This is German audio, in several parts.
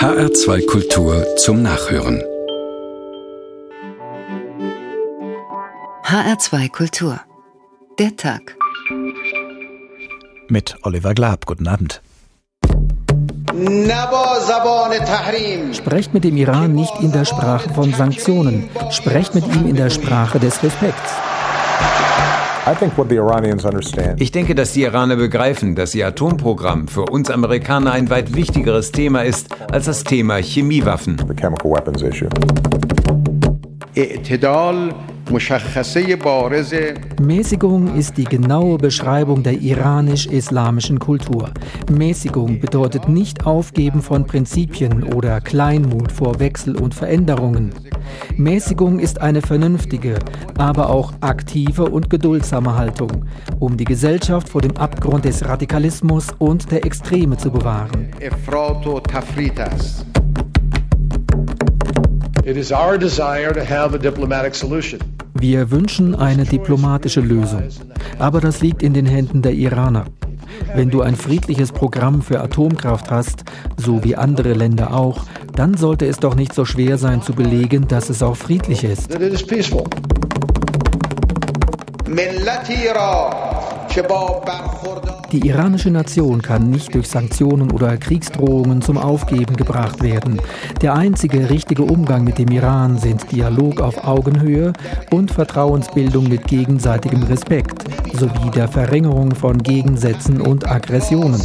HR2 Kultur zum Nachhören. HR2 Kultur. Der Tag. Mit Oliver Glab. Guten Abend. Sprecht mit dem Iran nicht in der Sprache von Sanktionen. Sprecht mit ihm in der Sprache des Respekts. Ich denke, dass die Iraner begreifen, dass ihr Atomprogramm für uns Amerikaner ein weit wichtigeres Thema ist als das Thema Chemiewaffen. Mäßigung ist die genaue Beschreibung der iranisch-islamischen Kultur. Mäßigung bedeutet nicht Aufgeben von Prinzipien oder Kleinmut vor Wechsel und Veränderungen. Mäßigung ist eine vernünftige, aber auch aktive und geduldsame Haltung, um die Gesellschaft vor dem Abgrund des Radikalismus und der Extreme zu bewahren. Wir wünschen eine diplomatische Lösung, aber das liegt in den Händen der Iraner. Wenn du ein friedliches Programm für Atomkraft hast, so wie andere Länder auch, dann sollte es doch nicht so schwer sein zu belegen, dass es auch friedlich ist. Die iranische Nation kann nicht durch Sanktionen oder Kriegsdrohungen zum Aufgeben gebracht werden. Der einzige richtige Umgang mit dem Iran sind Dialog auf Augenhöhe und Vertrauensbildung mit gegenseitigem Respekt sowie der Verringerung von Gegensätzen und Aggressionen.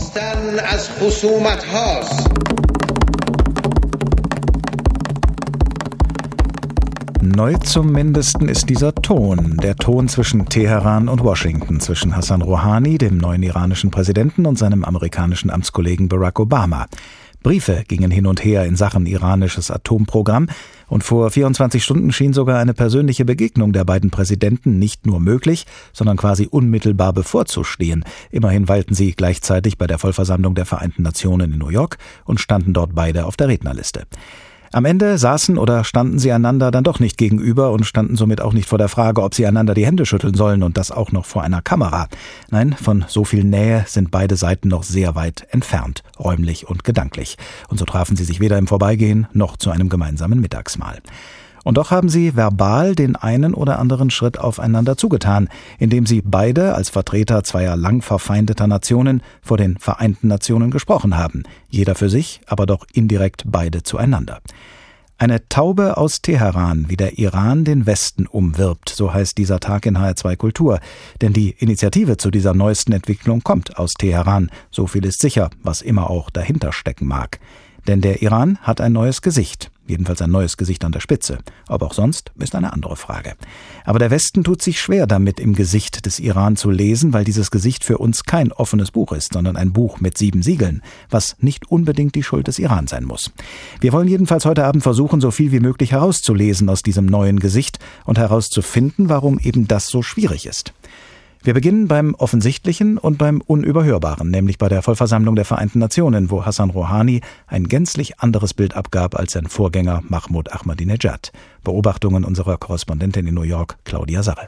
Neu zum Mindesten ist dieser Ton, der Ton zwischen Teheran und Washington, zwischen Hassan Rouhani, dem neuen iranischen Präsidenten, und seinem amerikanischen Amtskollegen Barack Obama. Briefe gingen hin und her in Sachen iranisches Atomprogramm, und vor 24 Stunden schien sogar eine persönliche Begegnung der beiden Präsidenten nicht nur möglich, sondern quasi unmittelbar bevorzustehen. Immerhin weilten sie gleichzeitig bei der Vollversammlung der Vereinten Nationen in New York und standen dort beide auf der Rednerliste. Am Ende saßen oder standen sie einander dann doch nicht gegenüber und standen somit auch nicht vor der Frage, ob sie einander die Hände schütteln sollen und das auch noch vor einer Kamera. Nein, von so viel Nähe sind beide Seiten noch sehr weit entfernt, räumlich und gedanklich. Und so trafen sie sich weder im Vorbeigehen noch zu einem gemeinsamen Mittagsmahl. Und doch haben sie verbal den einen oder anderen Schritt aufeinander zugetan, indem sie beide als Vertreter zweier lang verfeindeter Nationen vor den Vereinten Nationen gesprochen haben, jeder für sich, aber doch indirekt beide zueinander. Eine Taube aus Teheran, wie der Iran den Westen umwirbt, so heißt dieser Tag in HR2 Kultur. Denn die Initiative zu dieser neuesten Entwicklung kommt aus Teheran, so viel ist sicher, was immer auch dahinter stecken mag. Denn der Iran hat ein neues Gesicht, jedenfalls ein neues Gesicht an der Spitze. Ob auch sonst, ist eine andere Frage. Aber der Westen tut sich schwer damit, im Gesicht des Iran zu lesen, weil dieses Gesicht für uns kein offenes Buch ist, sondern ein Buch mit sieben Siegeln, was nicht unbedingt die Schuld des Iran sein muss. Wir wollen jedenfalls heute Abend versuchen, so viel wie möglich herauszulesen aus diesem neuen Gesicht und herauszufinden, warum eben das so schwierig ist. Wir beginnen beim Offensichtlichen und beim Unüberhörbaren, nämlich bei der Vollversammlung der Vereinten Nationen, wo Hassan Rouhani ein gänzlich anderes Bild abgab als sein Vorgänger Mahmoud Ahmadinejad. Beobachtungen unserer Korrespondentin in New York, Claudia Sarre.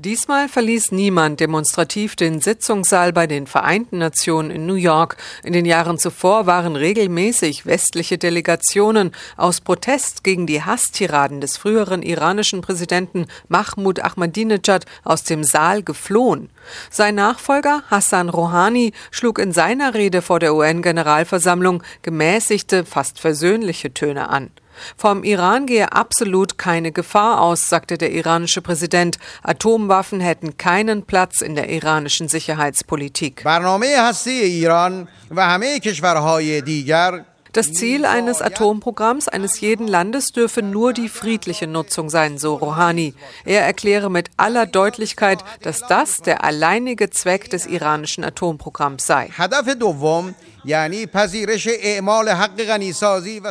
Diesmal verließ niemand demonstrativ den Sitzungssaal bei den Vereinten Nationen in New York. In den Jahren zuvor waren regelmäßig westliche Delegationen aus Protest gegen die Hasstiraden des früheren iranischen Präsidenten Mahmoud Ahmadinejad aus dem Saal geflohen. Sein Nachfolger Hassan Rouhani schlug in seiner Rede vor der UN-Generalversammlung gemäßigte, fast versöhnliche Töne an. Vom Iran gehe absolut keine Gefahr aus, sagte der iranische Präsident. Atomwaffen hätten keinen Platz in der iranischen Sicherheitspolitik. Das Ziel eines Atomprogramms eines jeden Landes dürfe nur die friedliche Nutzung sein, so Rouhani. Er erkläre mit aller Deutlichkeit, dass das der alleinige Zweck des iranischen Atomprogramms sei.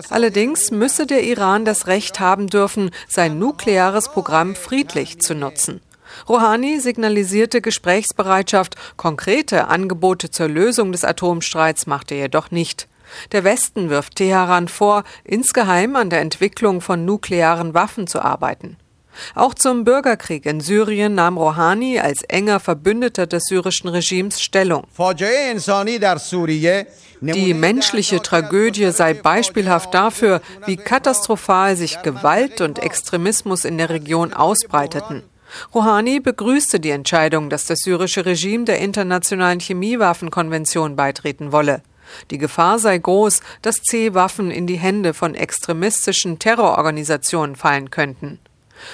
Allerdings müsse der Iran das Recht haben dürfen, sein nukleares Programm friedlich zu nutzen. Rouhani signalisierte Gesprächsbereitschaft, konkrete Angebote zur Lösung des Atomstreits machte er jedoch nicht. Der Westen wirft Teheran vor, insgeheim an der Entwicklung von nuklearen Waffen zu arbeiten. Auch zum Bürgerkrieg in Syrien nahm Rouhani als enger Verbündeter des syrischen Regimes Stellung. Die menschliche Tragödie sei beispielhaft dafür, wie katastrophal sich Gewalt und Extremismus in der Region ausbreiteten. Rouhani begrüßte die Entscheidung, dass das syrische Regime der internationalen Chemiewaffenkonvention beitreten wolle. Die Gefahr sei groß, dass C-Waffen in die Hände von extremistischen Terrororganisationen fallen könnten.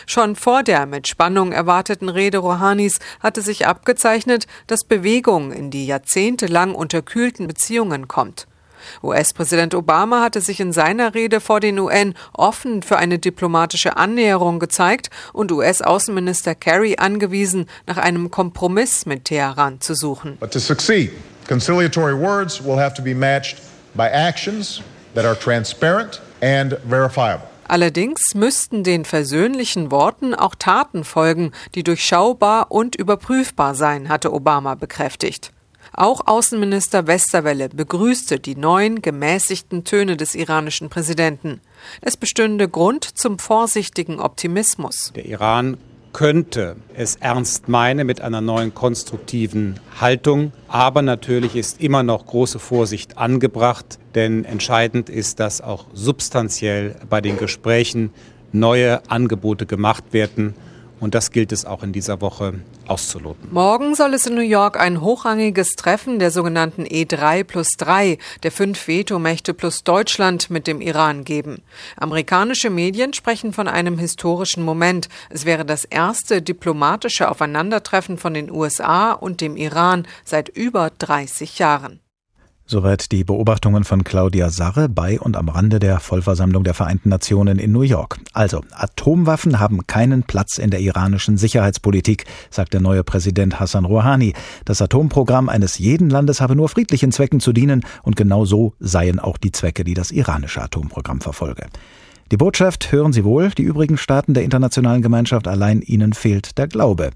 Schon vor der mit Spannung erwarteten Rede Rouhanis hatte sich abgezeichnet, dass Bewegung in die jahrzehntelang unterkühlten Beziehungen kommt. US-Präsident Obama hatte sich in seiner Rede vor den UN offen für eine diplomatische Annäherung gezeigt und US-Außenminister Kerry angewiesen, nach einem Kompromiss mit Teheran zu suchen. But to succeed, conciliatory words will have to be matched by actions that are transparent and verifiable. Allerdings müssten den versöhnlichen Worten auch Taten folgen, die durchschaubar und überprüfbar seien, hatte Obama bekräftigt. Auch Außenminister Westerwelle begrüßte die neuen gemäßigten Töne des iranischen Präsidenten. Es bestünde Grund zum vorsichtigen Optimismus. Der Iran könnte es ernst meinen mit einer neuen konstruktiven Haltung. Aber natürlich ist immer noch große Vorsicht angebracht, denn entscheidend ist, dass auch substanziell bei den Gesprächen neue Angebote gemacht werden und das gilt es auch in dieser Woche auszuloten. Morgen soll es in New York ein hochrangiges Treffen der sogenannten E3 plus 3, der fünf Vetomächte plus Deutschland mit dem Iran geben. Amerikanische Medien sprechen von einem historischen Moment. Es wäre das erste diplomatische Aufeinandertreffen von den USA und dem Iran seit über 30 Jahren. Soweit die Beobachtungen von Claudia Sarre bei und am Rande der Vollversammlung der Vereinten Nationen in New York. Also, Atomwaffen haben keinen Platz in der iranischen Sicherheitspolitik, sagt der neue Präsident Hassan Rouhani. Das Atomprogramm eines jeden Landes habe nur friedlichen Zwecken zu dienen und genau so seien auch die Zwecke, die das iranische Atomprogramm verfolge. Die Botschaft hören Sie wohl, die übrigen Staaten der internationalen Gemeinschaft allein ihnen fehlt der Glaube.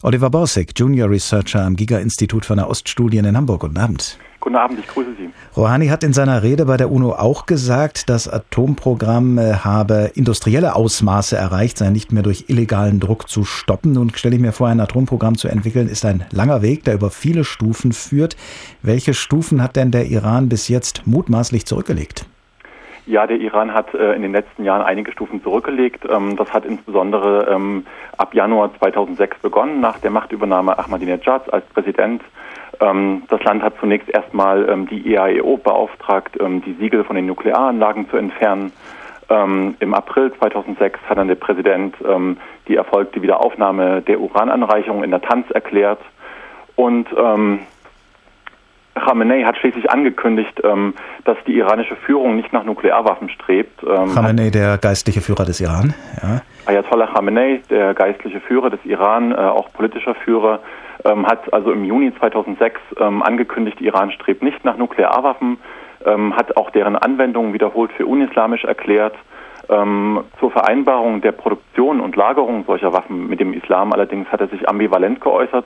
Oliver Borsig, Junior Researcher am Giga-Institut für Nahoststudien in Hamburg. Guten Abend. Guten Abend, ich grüße Sie. Rouhani hat in seiner Rede bei der UNO auch gesagt, das Atomprogramm äh, habe industrielle Ausmaße erreicht, sei nicht mehr durch illegalen Druck zu stoppen. Nun stelle ich mir vor, ein Atomprogramm zu entwickeln, ist ein langer Weg, der über viele Stufen führt. Welche Stufen hat denn der Iran bis jetzt mutmaßlich zurückgelegt? Ja, der Iran hat äh, in den letzten Jahren einige Stufen zurückgelegt. Ähm, das hat insbesondere ähm, ab Januar 2006 begonnen, nach der Machtübernahme Ahmadinejad als Präsident. Ähm, das Land hat zunächst erstmal ähm, die IAEO beauftragt, ähm, die Siegel von den Nuklearanlagen zu entfernen. Ähm, Im April 2006 hat dann der Präsident die erfolgte Wiederaufnahme der Urananreichung in der Tanz erklärt. Und ähm, Khamenei hat schließlich angekündigt, ähm, dass die iranische Führung nicht nach Nuklearwaffen strebt. Ähm, Khamenei, der geistliche Führer des Iran. Ja. Ayatollah Khamenei, der geistliche Führer des Iran, äh, auch politischer Führer, ähm, hat also im Juni 2006 ähm, angekündigt, Iran strebt nicht nach Nuklearwaffen, hat auch deren Anwendung wiederholt für unislamisch erklärt. Zur Vereinbarung der Produktion und Lagerung solcher Waffen mit dem Islam allerdings hat er sich ambivalent geäußert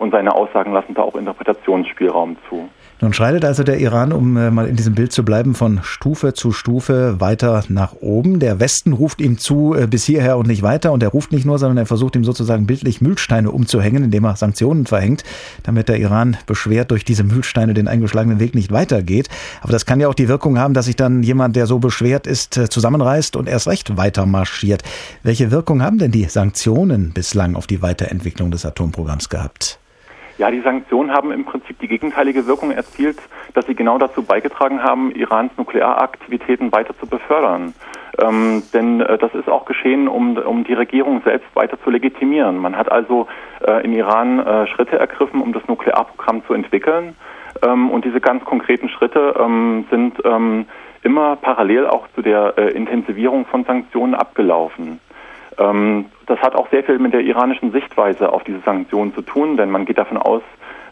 und seine Aussagen lassen da auch Interpretationsspielraum zu. Nun schreitet also der Iran, um äh, mal in diesem Bild zu bleiben, von Stufe zu Stufe weiter nach oben. Der Westen ruft ihm zu, äh, bis hierher und nicht weiter. Und er ruft nicht nur, sondern er versucht ihm sozusagen bildlich Mühlsteine umzuhängen, indem er Sanktionen verhängt, damit der Iran beschwert durch diese Mühlsteine den eingeschlagenen Weg nicht weitergeht. Aber das kann ja auch die Wirkung haben, dass sich dann jemand, der so beschwert ist, äh, zusammenreißt und erst recht weiter marschiert. Welche Wirkung haben denn die Sanktionen bislang auf die Weiterentwicklung des Atomprogramms gehabt? Ja, die Sanktionen haben im Prinzip die gegenteilige Wirkung erzielt, dass sie genau dazu beigetragen haben, Irans Nuklearaktivitäten weiter zu befördern. Ähm, denn äh, das ist auch geschehen, um, um die Regierung selbst weiter zu legitimieren. Man hat also äh, in Iran äh, Schritte ergriffen, um das Nuklearprogramm zu entwickeln. Ähm, und diese ganz konkreten Schritte ähm, sind ähm, immer parallel auch zu der äh, Intensivierung von Sanktionen abgelaufen. Ähm, das hat auch sehr viel mit der iranischen Sichtweise auf diese Sanktionen zu tun, denn man geht davon aus,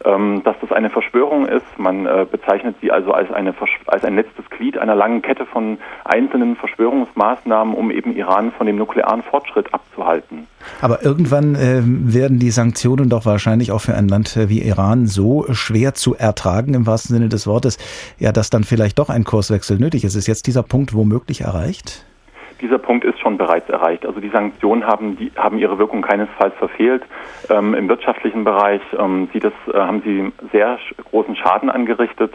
ähm, dass das eine Verschwörung ist. Man äh, bezeichnet sie also als, eine, als ein letztes Glied einer langen Kette von einzelnen Verschwörungsmaßnahmen, um eben Iran von dem nuklearen Fortschritt abzuhalten. Aber irgendwann äh, werden die Sanktionen doch wahrscheinlich auch für ein Land wie Iran so schwer zu ertragen, im wahrsten Sinne des Wortes, ja, dass dann vielleicht doch ein Kurswechsel nötig ist. Ist jetzt dieser Punkt womöglich erreicht? Dieser Punkt ist schon bereits erreicht. Also die Sanktionen haben, die, haben ihre Wirkung keinesfalls verfehlt. Ähm, Im wirtschaftlichen Bereich ähm, sie das, äh, haben sie sehr großen Schaden angerichtet.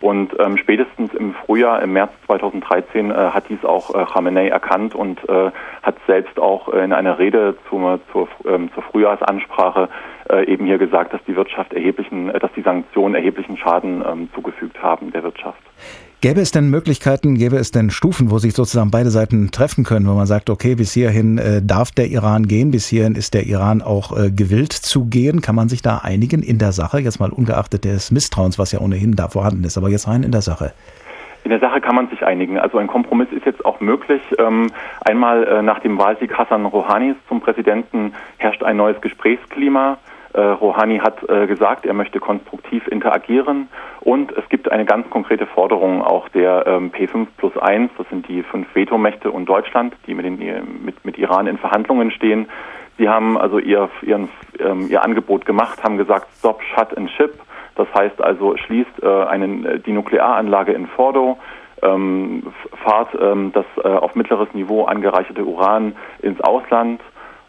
Und ähm, spätestens im Frühjahr, im März 2013, äh, hat dies auch äh, Khamenei erkannt und äh, hat selbst auch in einer Rede zur, zur, ähm, zur Frühjahrsansprache äh, eben hier gesagt, dass die Wirtschaft erheblichen, äh, dass die Sanktionen erheblichen Schaden ähm, zugefügt haben der Wirtschaft. Gäbe es denn Möglichkeiten, gäbe es denn Stufen, wo sich sozusagen beide Seiten treffen können, wo man sagt, okay, bis hierhin äh, darf der Iran gehen, bis hierhin ist der Iran auch äh, gewillt zu gehen? Kann man sich da einigen in der Sache, jetzt mal ungeachtet des Misstrauens, was ja ohnehin da vorhanden ist, aber jetzt rein in der Sache? In der Sache kann man sich einigen. Also ein Kompromiss ist jetzt auch möglich. Ähm, einmal äh, nach dem Wahlsieg Hassan Rouhanis zum Präsidenten herrscht ein neues Gesprächsklima. Äh, Rouhani hat äh, gesagt, er möchte konstruktiv interagieren und es gibt eine ganz konkrete Forderung auch der ähm, P5 plus 1, das sind die fünf Vetomächte und Deutschland, die mit, den, mit, mit Iran in Verhandlungen stehen. Sie haben also ihr, ihren, ähm, ihr Angebot gemacht, haben gesagt, stop, shut and ship. Das heißt also, schließt äh, einen, die Nuklearanlage in Fordo, ähm, fahrt ähm, das äh, auf mittleres Niveau angereicherte Uran ins Ausland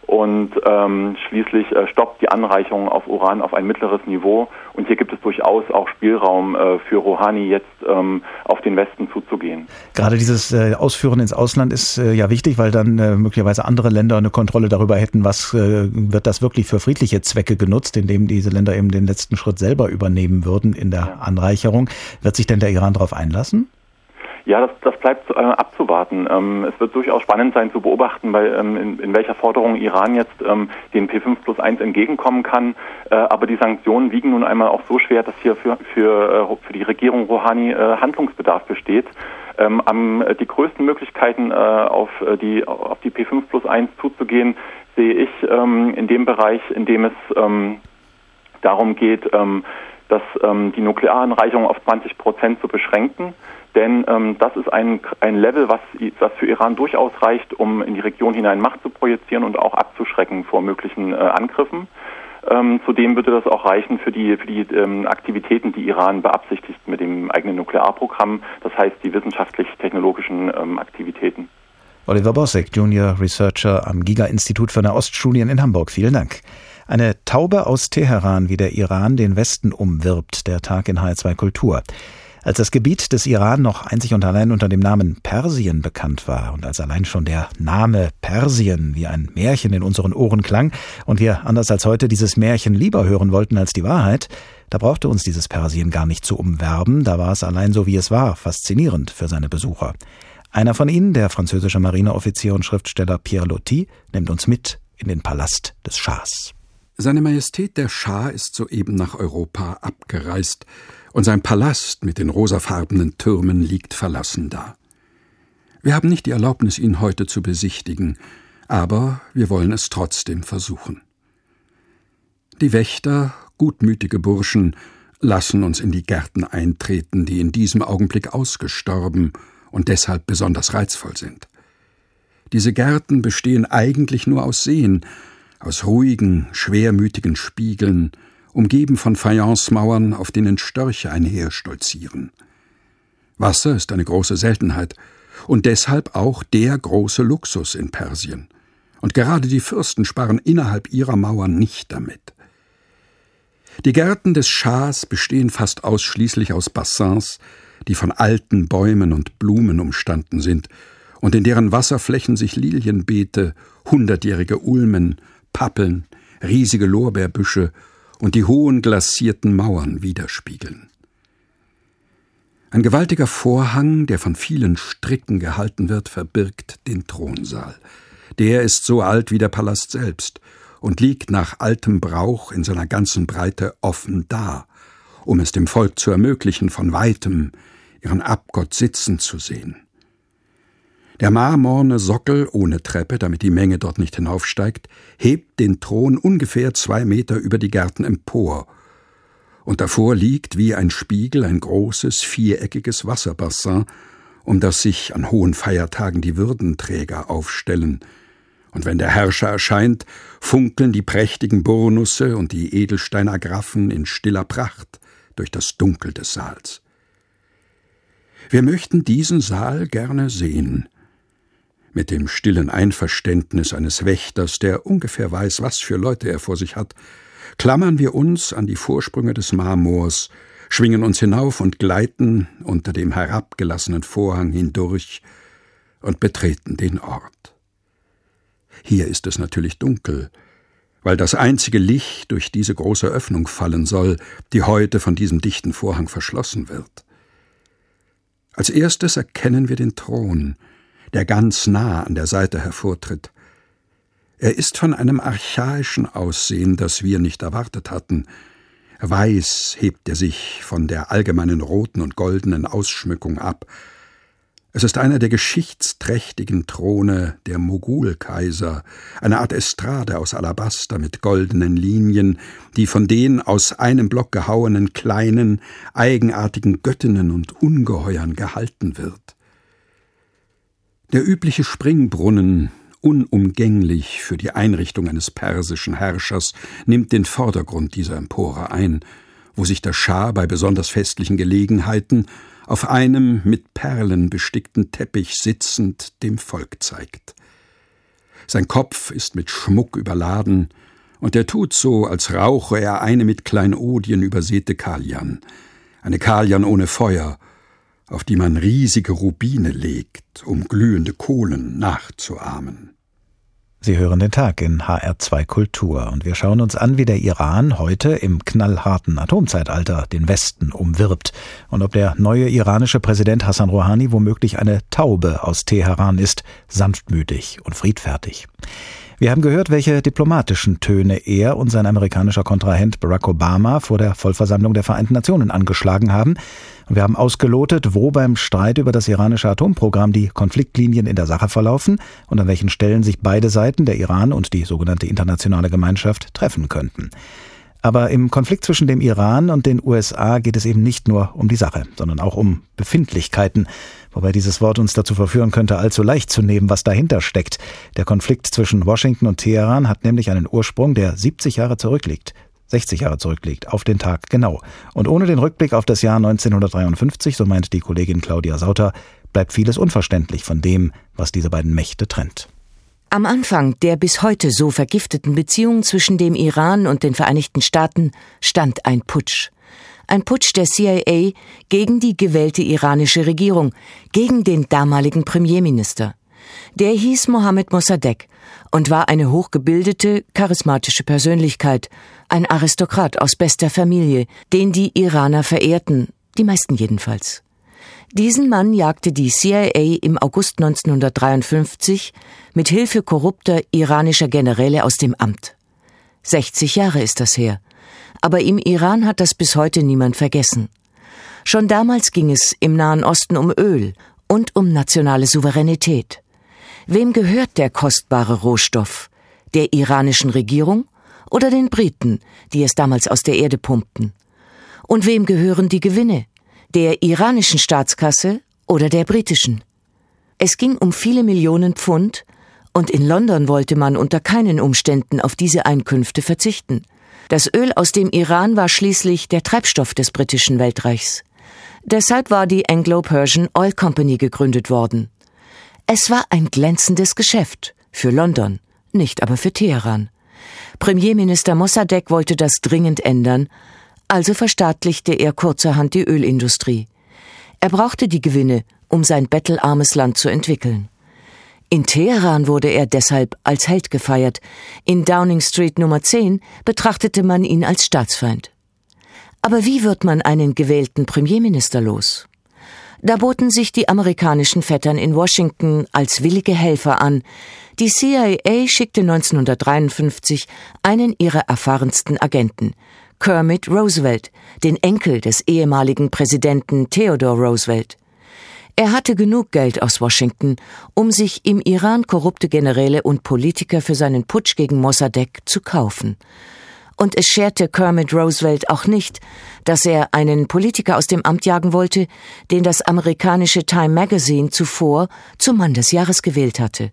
und ähm, schließlich äh, stoppt die Anreichung auf Uran auf ein mittleres Niveau. Und hier gibt es durchaus auch Spielraum äh, für Rouhani jetzt ähm, auf den Westen zuzugehen. Gerade dieses äh, Ausführen ins Ausland ist äh, ja wichtig, weil dann äh, möglicherweise andere Länder eine Kontrolle darüber hätten, was äh, wird das wirklich für friedliche Zwecke genutzt, indem diese Länder eben den letzten Schritt selber übernehmen würden in der ja. Anreicherung. Wird sich denn der Iran darauf einlassen? Ja, das, das bleibt äh, abzuwarten. Ähm, es wird durchaus spannend sein zu beobachten, weil, ähm, in, in, welcher Forderung Iran jetzt ähm, den P5 plus 1 entgegenkommen kann. Äh, aber die Sanktionen wiegen nun einmal auch so schwer, dass hier für, für, äh, für die Regierung Rouhani äh, Handlungsbedarf besteht. Ähm, am, die größten Möglichkeiten äh, auf, äh, die, auf die P5 plus 1 zuzugehen, sehe ich ähm, in dem Bereich, in dem es ähm, darum geht, dass die Nuklearanreichung auf 20 Prozent zu beschränken. Denn ähm, das ist ein, ein Level, was, was für Iran durchaus reicht, um in die Region hinein Macht zu projizieren und auch abzuschrecken vor möglichen äh, Angriffen. Ähm, zudem würde das auch reichen für die, für die ähm, Aktivitäten, die Iran beabsichtigt mit dem eigenen Nuklearprogramm, das heißt die wissenschaftlich-technologischen ähm, Aktivitäten. Oliver Bossek, Junior Researcher am Giga-Institut für Nahoststudien in Hamburg. Vielen Dank. Eine Taube aus Teheran, wie der Iran den Westen umwirbt, der Tag in H2 Kultur. Als das Gebiet des Iran noch einzig und allein unter dem Namen Persien bekannt war und als allein schon der Name Persien wie ein Märchen in unseren Ohren klang und wir anders als heute dieses Märchen lieber hören wollten als die Wahrheit, da brauchte uns dieses Persien gar nicht zu umwerben, da war es allein so wie es war, faszinierend für seine Besucher. Einer von ihnen, der französische Marineoffizier und Schriftsteller Pierre Loti, nimmt uns mit in den Palast des Schahs. Seine Majestät der Schah ist soeben nach Europa abgereist, und sein Palast mit den rosafarbenen Türmen liegt verlassen da. Wir haben nicht die Erlaubnis, ihn heute zu besichtigen, aber wir wollen es trotzdem versuchen. Die Wächter, gutmütige Burschen, lassen uns in die Gärten eintreten, die in diesem Augenblick ausgestorben und deshalb besonders reizvoll sind. Diese Gärten bestehen eigentlich nur aus Seen, aus ruhigen, schwermütigen Spiegeln, umgeben von Fayencemauern, auf denen Störche einherstolzieren. Wasser ist eine große Seltenheit und deshalb auch der große Luxus in Persien. Und gerade die Fürsten sparen innerhalb ihrer Mauern nicht damit. Die Gärten des Schahs bestehen fast ausschließlich aus Bassins, die von alten Bäumen und Blumen umstanden sind und in deren Wasserflächen sich Lilienbeete, hundertjährige Ulmen, Pappeln, riesige Lorbeerbüsche und die hohen glasierten Mauern widerspiegeln. Ein gewaltiger Vorhang, der von vielen Stricken gehalten wird, verbirgt den Thronsaal. Der ist so alt wie der Palast selbst und liegt nach altem Brauch in seiner ganzen Breite offen da, um es dem Volk zu ermöglichen, von weitem ihren Abgott sitzen zu sehen. Der marmorne Sockel ohne Treppe, damit die Menge dort nicht hinaufsteigt, hebt den Thron ungefähr zwei Meter über die Gärten empor, und davor liegt wie ein Spiegel ein großes, viereckiges Wasserbassin, um das sich an hohen Feiertagen die Würdenträger aufstellen, und wenn der Herrscher erscheint, funkeln die prächtigen Burnusse und die Edelsteinagraffen in stiller Pracht durch das Dunkel des Saals. Wir möchten diesen Saal gerne sehen, mit dem stillen Einverständnis eines Wächters, der ungefähr weiß, was für Leute er vor sich hat, klammern wir uns an die Vorsprünge des Marmors, schwingen uns hinauf und gleiten unter dem herabgelassenen Vorhang hindurch und betreten den Ort. Hier ist es natürlich dunkel, weil das einzige Licht durch diese große Öffnung fallen soll, die heute von diesem dichten Vorhang verschlossen wird. Als erstes erkennen wir den Thron, der ganz nah an der Seite hervortritt. Er ist von einem archaischen Aussehen, das wir nicht erwartet hatten. Weiß hebt er sich von der allgemeinen roten und goldenen Ausschmückung ab, es ist einer der geschichtsträchtigen Throne der Mogulkaiser, eine Art Estrade aus Alabaster mit goldenen Linien, die von den aus einem Block gehauenen kleinen, eigenartigen Göttinnen und Ungeheuern gehalten wird. Der übliche Springbrunnen, unumgänglich für die Einrichtung eines persischen Herrschers, nimmt den Vordergrund dieser Empore ein, wo sich der Schah bei besonders festlichen Gelegenheiten auf einem mit Perlen bestickten Teppich sitzend dem Volk zeigt. Sein Kopf ist mit Schmuck überladen, und er tut so, als rauche er eine mit Kleinodien übersäte Kalian, eine Kalian ohne Feuer, auf die man riesige Rubine legt, um glühende Kohlen nachzuahmen. Sie hören den Tag in HR2 Kultur und wir schauen uns an, wie der Iran heute im knallharten Atomzeitalter den Westen umwirbt und ob der neue iranische Präsident Hassan Rouhani womöglich eine Taube aus Teheran ist, sanftmütig und friedfertig. Wir haben gehört, welche diplomatischen Töne er und sein amerikanischer Kontrahent Barack Obama vor der Vollversammlung der Vereinten Nationen angeschlagen haben. Wir haben ausgelotet, wo beim Streit über das iranische Atomprogramm die Konfliktlinien in der Sache verlaufen und an welchen Stellen sich beide Seiten, der Iran und die sogenannte internationale Gemeinschaft, treffen könnten. Aber im Konflikt zwischen dem Iran und den USA geht es eben nicht nur um die Sache, sondern auch um Befindlichkeiten, wobei dieses Wort uns dazu verführen könnte, allzu leicht zu nehmen, was dahinter steckt. Der Konflikt zwischen Washington und Teheran hat nämlich einen Ursprung, der 70 Jahre zurückliegt. 60 Jahre zurückliegt, auf den Tag genau. Und ohne den Rückblick auf das Jahr 1953, so meint die Kollegin Claudia Sauter, bleibt vieles unverständlich von dem, was diese beiden Mächte trennt. Am Anfang der bis heute so vergifteten Beziehung zwischen dem Iran und den Vereinigten Staaten stand ein Putsch. Ein Putsch der CIA gegen die gewählte iranische Regierung, gegen den damaligen Premierminister. Der hieß Mohammed Mossadegh und war eine hochgebildete, charismatische Persönlichkeit, ein Aristokrat aus bester Familie, den die Iraner verehrten, die meisten jedenfalls. Diesen Mann jagte die CIA im August 1953 mit Hilfe korrupter iranischer Generäle aus dem Amt. 60 Jahre ist das her. Aber im Iran hat das bis heute niemand vergessen. Schon damals ging es im Nahen Osten um Öl und um nationale Souveränität. Wem gehört der kostbare Rohstoff? Der iranischen Regierung oder den Briten, die es damals aus der Erde pumpten? Und wem gehören die Gewinne? der iranischen Staatskasse oder der britischen. Es ging um viele Millionen Pfund, und in London wollte man unter keinen Umständen auf diese Einkünfte verzichten. Das Öl aus dem Iran war schließlich der Treibstoff des britischen Weltreichs. Deshalb war die Anglo-Persian Oil Company gegründet worden. Es war ein glänzendes Geschäft für London, nicht aber für Teheran. Premierminister Mossadegh wollte das dringend ändern, also verstaatlichte er kurzerhand die Ölindustrie. Er brauchte die Gewinne, um sein bettelarmes Land zu entwickeln. In Teheran wurde er deshalb als Held gefeiert, in Downing Street Nummer 10 betrachtete man ihn als Staatsfeind. Aber wie wird man einen gewählten Premierminister los? Da boten sich die amerikanischen Vettern in Washington als willige Helfer an. Die CIA schickte 1953 einen ihrer erfahrensten Agenten, Kermit Roosevelt, den Enkel des ehemaligen Präsidenten Theodore Roosevelt. Er hatte genug Geld aus Washington, um sich im Iran korrupte Generäle und Politiker für seinen Putsch gegen Mossadegh zu kaufen. Und es scherte Kermit Roosevelt auch nicht, dass er einen Politiker aus dem Amt jagen wollte, den das amerikanische Time Magazine zuvor zum Mann des Jahres gewählt hatte.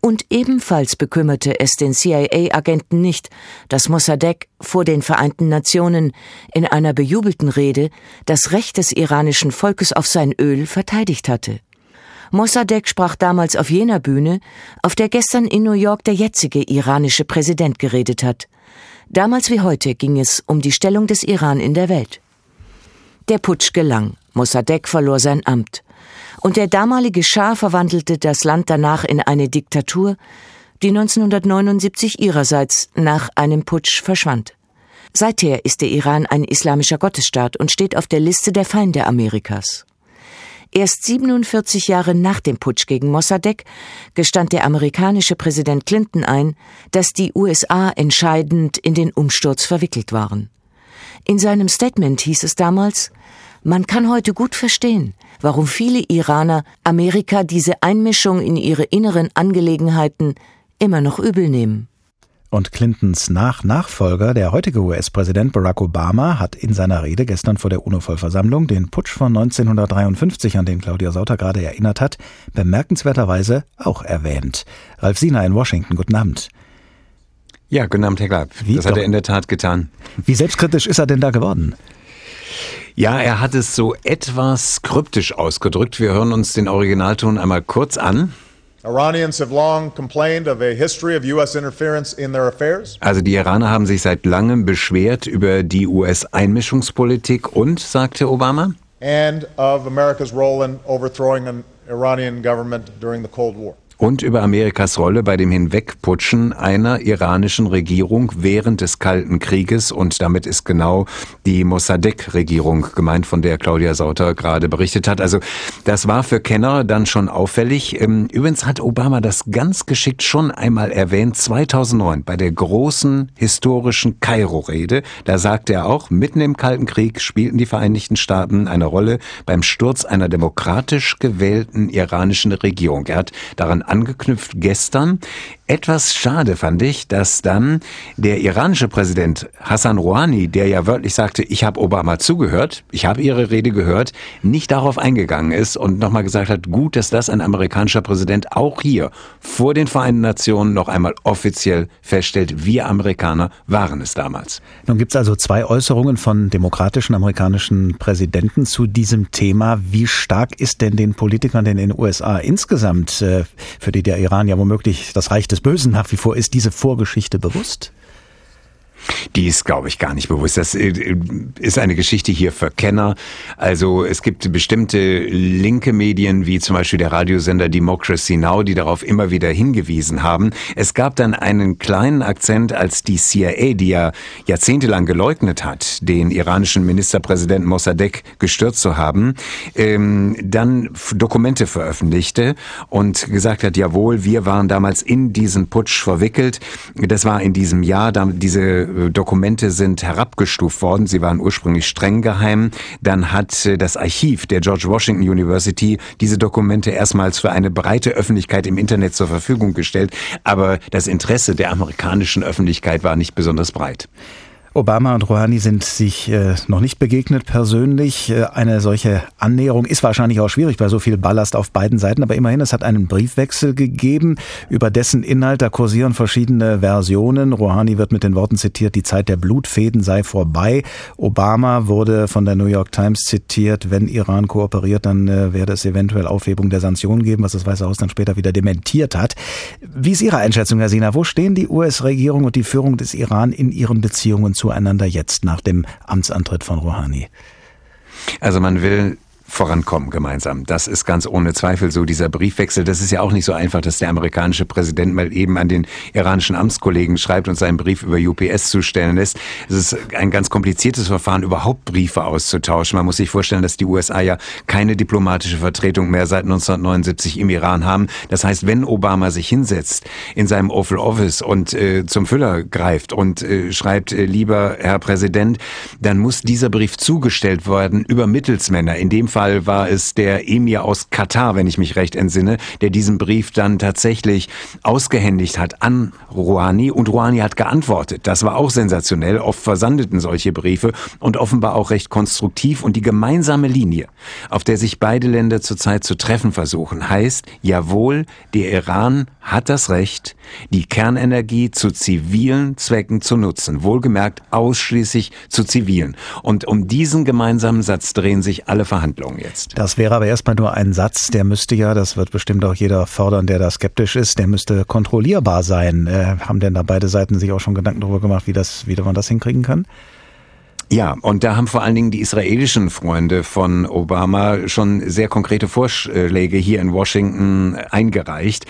Und ebenfalls bekümmerte es den CIA-Agenten nicht, dass Mossadegh vor den Vereinten Nationen in einer bejubelten Rede das Recht des iranischen Volkes auf sein Öl verteidigt hatte. Mossadegh sprach damals auf jener Bühne, auf der gestern in New York der jetzige iranische Präsident geredet hat. Damals wie heute ging es um die Stellung des Iran in der Welt. Der Putsch gelang, Mossadegh verlor sein Amt. Und der damalige Schah verwandelte das Land danach in eine Diktatur, die 1979 ihrerseits nach einem Putsch verschwand. Seither ist der Iran ein islamischer Gottesstaat und steht auf der Liste der Feinde Amerikas. Erst 47 Jahre nach dem Putsch gegen Mossadegh gestand der amerikanische Präsident Clinton ein, dass die USA entscheidend in den Umsturz verwickelt waren. In seinem Statement hieß es damals, man kann heute gut verstehen, warum viele Iraner Amerika diese Einmischung in ihre inneren Angelegenheiten immer noch übel nehmen. Und Clintons Nach-Nachfolger, der heutige US-Präsident Barack Obama, hat in seiner Rede gestern vor der UNO-Vollversammlung den Putsch von 1953, an den Claudia Sauter gerade erinnert hat, bemerkenswerterweise auch erwähnt. Ralf Siener in Washington, guten Abend. Ja, guten Abend, Herr Glab. Wie das hat er in der Tat getan. Wie selbstkritisch ist er denn da geworden? Ja, er hat es so etwas kryptisch ausgedrückt. Wir hören uns den Originalton einmal kurz an. Also die Iraner haben sich seit langem beschwert über die US-Einmischungspolitik und, sagte Obama, and of America's role in overthrowing an Iranian government during the Cold War und über Amerikas Rolle bei dem Hinwegputschen einer iranischen Regierung während des Kalten Krieges und damit ist genau die Mossadegh-Regierung gemeint, von der Claudia Sauter gerade berichtet hat. Also das war für Kenner dann schon auffällig. Ähm, übrigens hat Obama das ganz geschickt schon einmal erwähnt, 2009 bei der großen historischen Kairo-Rede. Da sagte er auch, mitten im Kalten Krieg spielten die Vereinigten Staaten eine Rolle beim Sturz einer demokratisch gewählten iranischen Regierung. Er hat daran angeknüpft gestern. Etwas schade fand ich, dass dann der iranische Präsident Hassan Rouhani, der ja wörtlich sagte, ich habe Obama zugehört, ich habe Ihre Rede gehört, nicht darauf eingegangen ist und nochmal gesagt hat, gut, dass das ein amerikanischer Präsident auch hier vor den Vereinten Nationen noch einmal offiziell feststellt, wir Amerikaner waren es damals. Nun gibt es also zwei Äußerungen von demokratischen amerikanischen Präsidenten zu diesem Thema. Wie stark ist denn den Politikern in den USA insgesamt, äh, für die der Iran ja womöglich das Reich des des Bösen nach wie vor ist diese Vorgeschichte bewusst? Die ist, glaube ich, gar nicht bewusst. Das äh, ist eine Geschichte hier für Kenner. Also es gibt bestimmte linke Medien, wie zum Beispiel der Radiosender Democracy Now, die darauf immer wieder hingewiesen haben. Es gab dann einen kleinen Akzent, als die CIA, die ja jahrzehntelang geleugnet hat, den iranischen Ministerpräsidenten Mossadegh gestürzt zu haben, ähm, dann Dokumente veröffentlichte und gesagt hat, jawohl, wir waren damals in diesen Putsch verwickelt. Das war in diesem Jahr, diese äh, Dokumente sind herabgestuft worden. Sie waren ursprünglich streng geheim. Dann hat äh, das Archiv der George Washington University diese Dokumente erstmals für eine breite Öffentlichkeit im Internet zur Verfügung gestellt. Aber das Interesse der amerikanischen Öffentlichkeit war nicht besonders breit. Obama und Rouhani sind sich äh, noch nicht begegnet persönlich. Äh, eine solche Annäherung ist wahrscheinlich auch schwierig bei so viel Ballast auf beiden Seiten, aber immerhin, es hat einen Briefwechsel gegeben, über dessen Inhalt da kursieren verschiedene Versionen. Rouhani wird mit den Worten zitiert, die Zeit der Blutfäden sei vorbei. Obama wurde von der New York Times zitiert, wenn Iran kooperiert, dann äh, werde es eventuell Aufhebung der Sanktionen geben, was das Weiße Haus dann später wieder dementiert hat. Wie ist Ihre Einschätzung, Herr Sina? Wo stehen die US-Regierung und die Führung des Iran in ihren Beziehungen zueinander jetzt nach dem Amtsantritt von Rouhani? Also man will vorankommen gemeinsam. Das ist ganz ohne Zweifel so. Dieser Briefwechsel, das ist ja auch nicht so einfach, dass der amerikanische Präsident mal eben an den iranischen Amtskollegen schreibt und seinen Brief über UPS zustellen lässt. Es ist ein ganz kompliziertes Verfahren, überhaupt Briefe auszutauschen. Man muss sich vorstellen, dass die USA ja keine diplomatische Vertretung mehr seit 1979 im Iran haben. Das heißt, wenn Obama sich hinsetzt in seinem Oval Office und äh, zum Füller greift und äh, schreibt, äh, lieber Herr Präsident, dann muss dieser Brief zugestellt werden über Mittelsmänner. In dem Fall Fall war es der Emir aus Katar, wenn ich mich recht entsinne, der diesen Brief dann tatsächlich ausgehändigt hat an Rouhani und Rouhani hat geantwortet. Das war auch sensationell. Oft versandeten solche Briefe und offenbar auch recht konstruktiv und die gemeinsame Linie, auf der sich beide Länder zurzeit zu treffen versuchen, heißt, jawohl, der Iran hat das Recht, die Kernenergie zu zivilen Zwecken zu nutzen, wohlgemerkt ausschließlich zu zivilen. Und um diesen gemeinsamen Satz drehen sich alle Verhandlungen jetzt. Das wäre aber erstmal nur ein Satz, der müsste ja, das wird bestimmt auch jeder fordern, der da skeptisch ist, der müsste kontrollierbar sein. Äh, haben denn da beide Seiten sich auch schon Gedanken darüber gemacht, wie das, wie man das hinkriegen kann? Ja, und da haben vor allen Dingen die israelischen Freunde von Obama schon sehr konkrete Vorschläge hier in Washington eingereicht.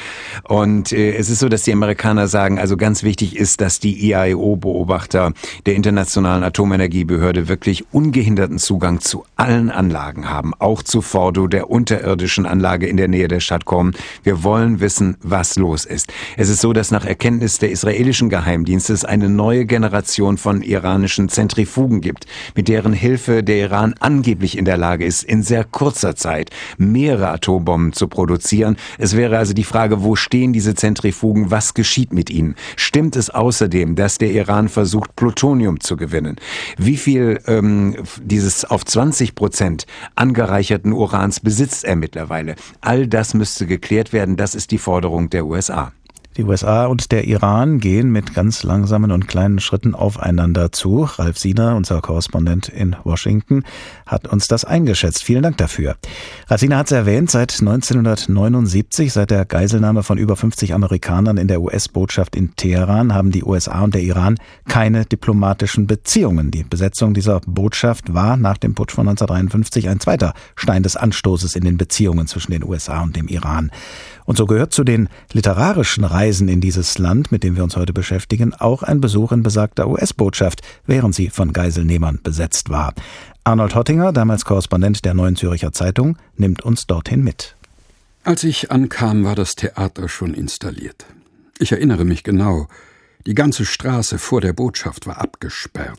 Und äh, es ist so, dass die Amerikaner sagen, also ganz wichtig ist, dass die IAEO-Beobachter der Internationalen Atomenergiebehörde wirklich ungehinderten Zugang zu allen Anlagen haben, auch zu Fordo, der unterirdischen Anlage in der Nähe der Stadt kommen. Wir wollen wissen, was los ist. Es ist so, dass nach Erkenntnis der israelischen Geheimdienstes eine neue Generation von iranischen Zentrifugen gibt gibt, mit deren Hilfe der Iran angeblich in der Lage ist, in sehr kurzer Zeit mehrere Atombomben zu produzieren. Es wäre also die Frage, wo stehen diese Zentrifugen, was geschieht mit ihnen? Stimmt es außerdem, dass der Iran versucht, Plutonium zu gewinnen? Wie viel ähm, dieses auf 20 Prozent angereicherten Urans besitzt er mittlerweile? All das müsste geklärt werden. Das ist die Forderung der USA. Die USA und der Iran gehen mit ganz langsamen und kleinen Schritten aufeinander zu. Ralf Siener, unser Korrespondent in Washington, hat uns das eingeschätzt. Vielen Dank dafür. Ralf Siener hat es erwähnt, seit 1979, seit der Geiselnahme von über 50 Amerikanern in der US-Botschaft in Teheran, haben die USA und der Iran keine diplomatischen Beziehungen. Die Besetzung dieser Botschaft war nach dem Putsch von 1953 ein zweiter Stein des Anstoßes in den Beziehungen zwischen den USA und dem Iran. Und so gehört zu den literarischen Reisen in dieses Land, mit dem wir uns heute beschäftigen, auch ein Besuch in besagter US-Botschaft, während sie von Geiselnehmern besetzt war. Arnold Hottinger, damals Korrespondent der Neuen Zürcher Zeitung, nimmt uns dorthin mit. Als ich ankam, war das Theater schon installiert. Ich erinnere mich genau. Die ganze Straße vor der Botschaft war abgesperrt.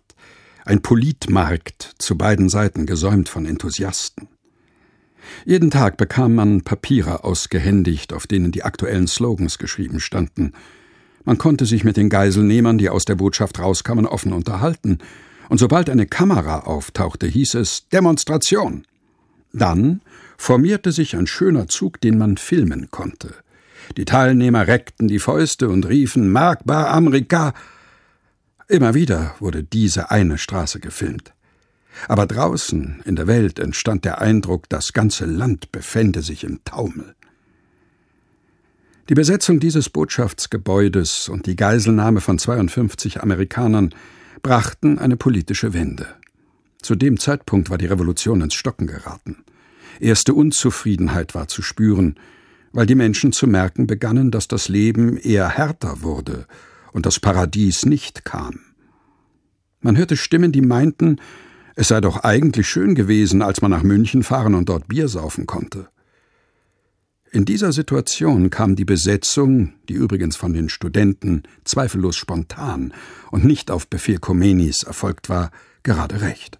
Ein Politmarkt zu beiden Seiten gesäumt von Enthusiasten. Jeden Tag bekam man Papiere ausgehändigt, auf denen die aktuellen Slogans geschrieben standen. Man konnte sich mit den Geiselnehmern, die aus der Botschaft rauskamen, offen unterhalten, und sobald eine Kamera auftauchte, hieß es Demonstration. Dann formierte sich ein schöner Zug, den man filmen konnte. Die Teilnehmer reckten die Fäuste und riefen Merkbar Amerika. Immer wieder wurde diese eine Straße gefilmt. Aber draußen in der Welt entstand der Eindruck, das ganze Land befände sich im Taumel. Die Besetzung dieses Botschaftsgebäudes und die Geiselnahme von 52 Amerikanern brachten eine politische Wende. Zu dem Zeitpunkt war die Revolution ins Stocken geraten. Erste Unzufriedenheit war zu spüren, weil die Menschen zu merken begannen, dass das Leben eher härter wurde und das Paradies nicht kam. Man hörte Stimmen, die meinten, es sei doch eigentlich schön gewesen, als man nach München fahren und dort Bier saufen konnte. In dieser Situation kam die Besetzung, die übrigens von den Studenten zweifellos spontan und nicht auf Befehl Khomeinis erfolgt war, gerade recht.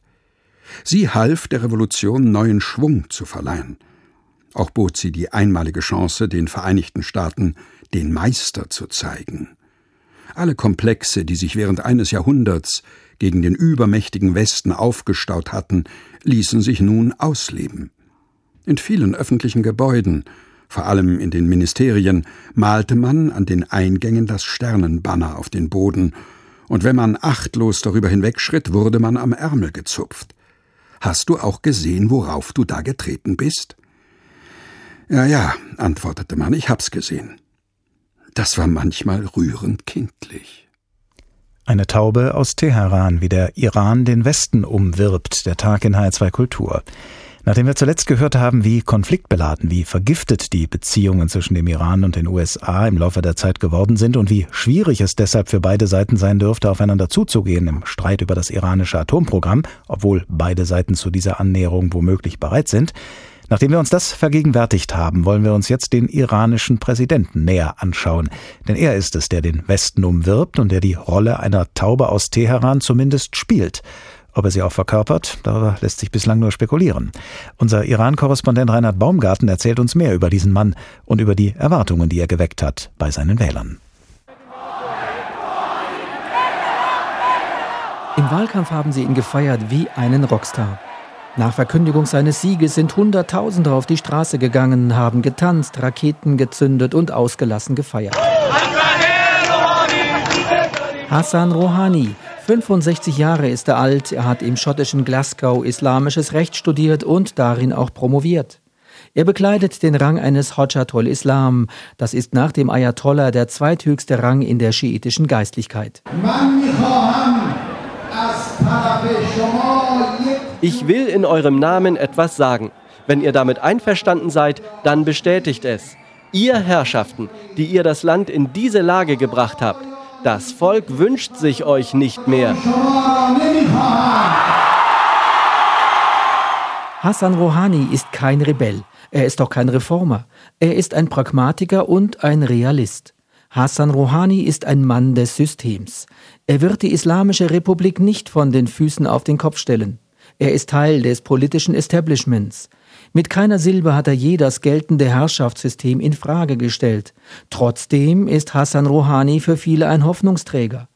Sie half der Revolution neuen Schwung zu verleihen. Auch bot sie die einmalige Chance, den Vereinigten Staaten den Meister zu zeigen. Alle Komplexe, die sich während eines Jahrhunderts gegen den übermächtigen Westen aufgestaut hatten, ließen sich nun ausleben. In vielen öffentlichen Gebäuden, vor allem in den Ministerien, malte man an den Eingängen das Sternenbanner auf den Boden, und wenn man achtlos darüber hinwegschritt, wurde man am Ärmel gezupft. Hast du auch gesehen, worauf du da getreten bist? Ja, ja, antwortete man, ich hab's gesehen. Das war manchmal rührend kindlich. Eine Taube aus Teheran, wie der Iran den Westen umwirbt, der Tag in HR2 Kultur. Nachdem wir zuletzt gehört haben, wie konfliktbeladen, wie vergiftet die Beziehungen zwischen dem Iran und den USA im Laufe der Zeit geworden sind und wie schwierig es deshalb für beide Seiten sein dürfte, aufeinander zuzugehen im Streit über das iranische Atomprogramm, obwohl beide Seiten zu dieser Annäherung womöglich bereit sind, Nachdem wir uns das vergegenwärtigt haben, wollen wir uns jetzt den iranischen Präsidenten näher anschauen. Denn er ist es, der den Westen umwirbt und der die Rolle einer Taube aus Teheran zumindest spielt. Ob er sie auch verkörpert, darüber lässt sich bislang nur spekulieren. Unser Iran-Korrespondent Reinhard Baumgarten erzählt uns mehr über diesen Mann und über die Erwartungen, die er geweckt hat bei seinen Wählern. Im Wahlkampf haben sie ihn gefeiert wie einen Rockstar. Nach Verkündigung seines Sieges sind Hunderttausende auf die Straße gegangen, haben getanzt, Raketen gezündet und ausgelassen gefeiert. Hassan Rouhani, 65 Jahre ist er alt, er hat im schottischen Glasgow islamisches Recht studiert und darin auch promoviert. Er bekleidet den Rang eines Hojatul Islam, das ist nach dem Ayatollah der zweithöchste Rang in der schiitischen Geistlichkeit. Ich will in eurem Namen etwas sagen. Wenn ihr damit einverstanden seid, dann bestätigt es. Ihr Herrschaften, die ihr das Land in diese Lage gebracht habt, das Volk wünscht sich euch nicht mehr. Hassan Rouhani ist kein Rebell. Er ist auch kein Reformer. Er ist ein Pragmatiker und ein Realist. Hassan Rouhani ist ein Mann des Systems. Er wird die Islamische Republik nicht von den Füßen auf den Kopf stellen. Er ist Teil des politischen Establishments. Mit keiner Silbe hat er je das geltende Herrschaftssystem in Frage gestellt. Trotzdem ist Hassan Rouhani für viele ein Hoffnungsträger.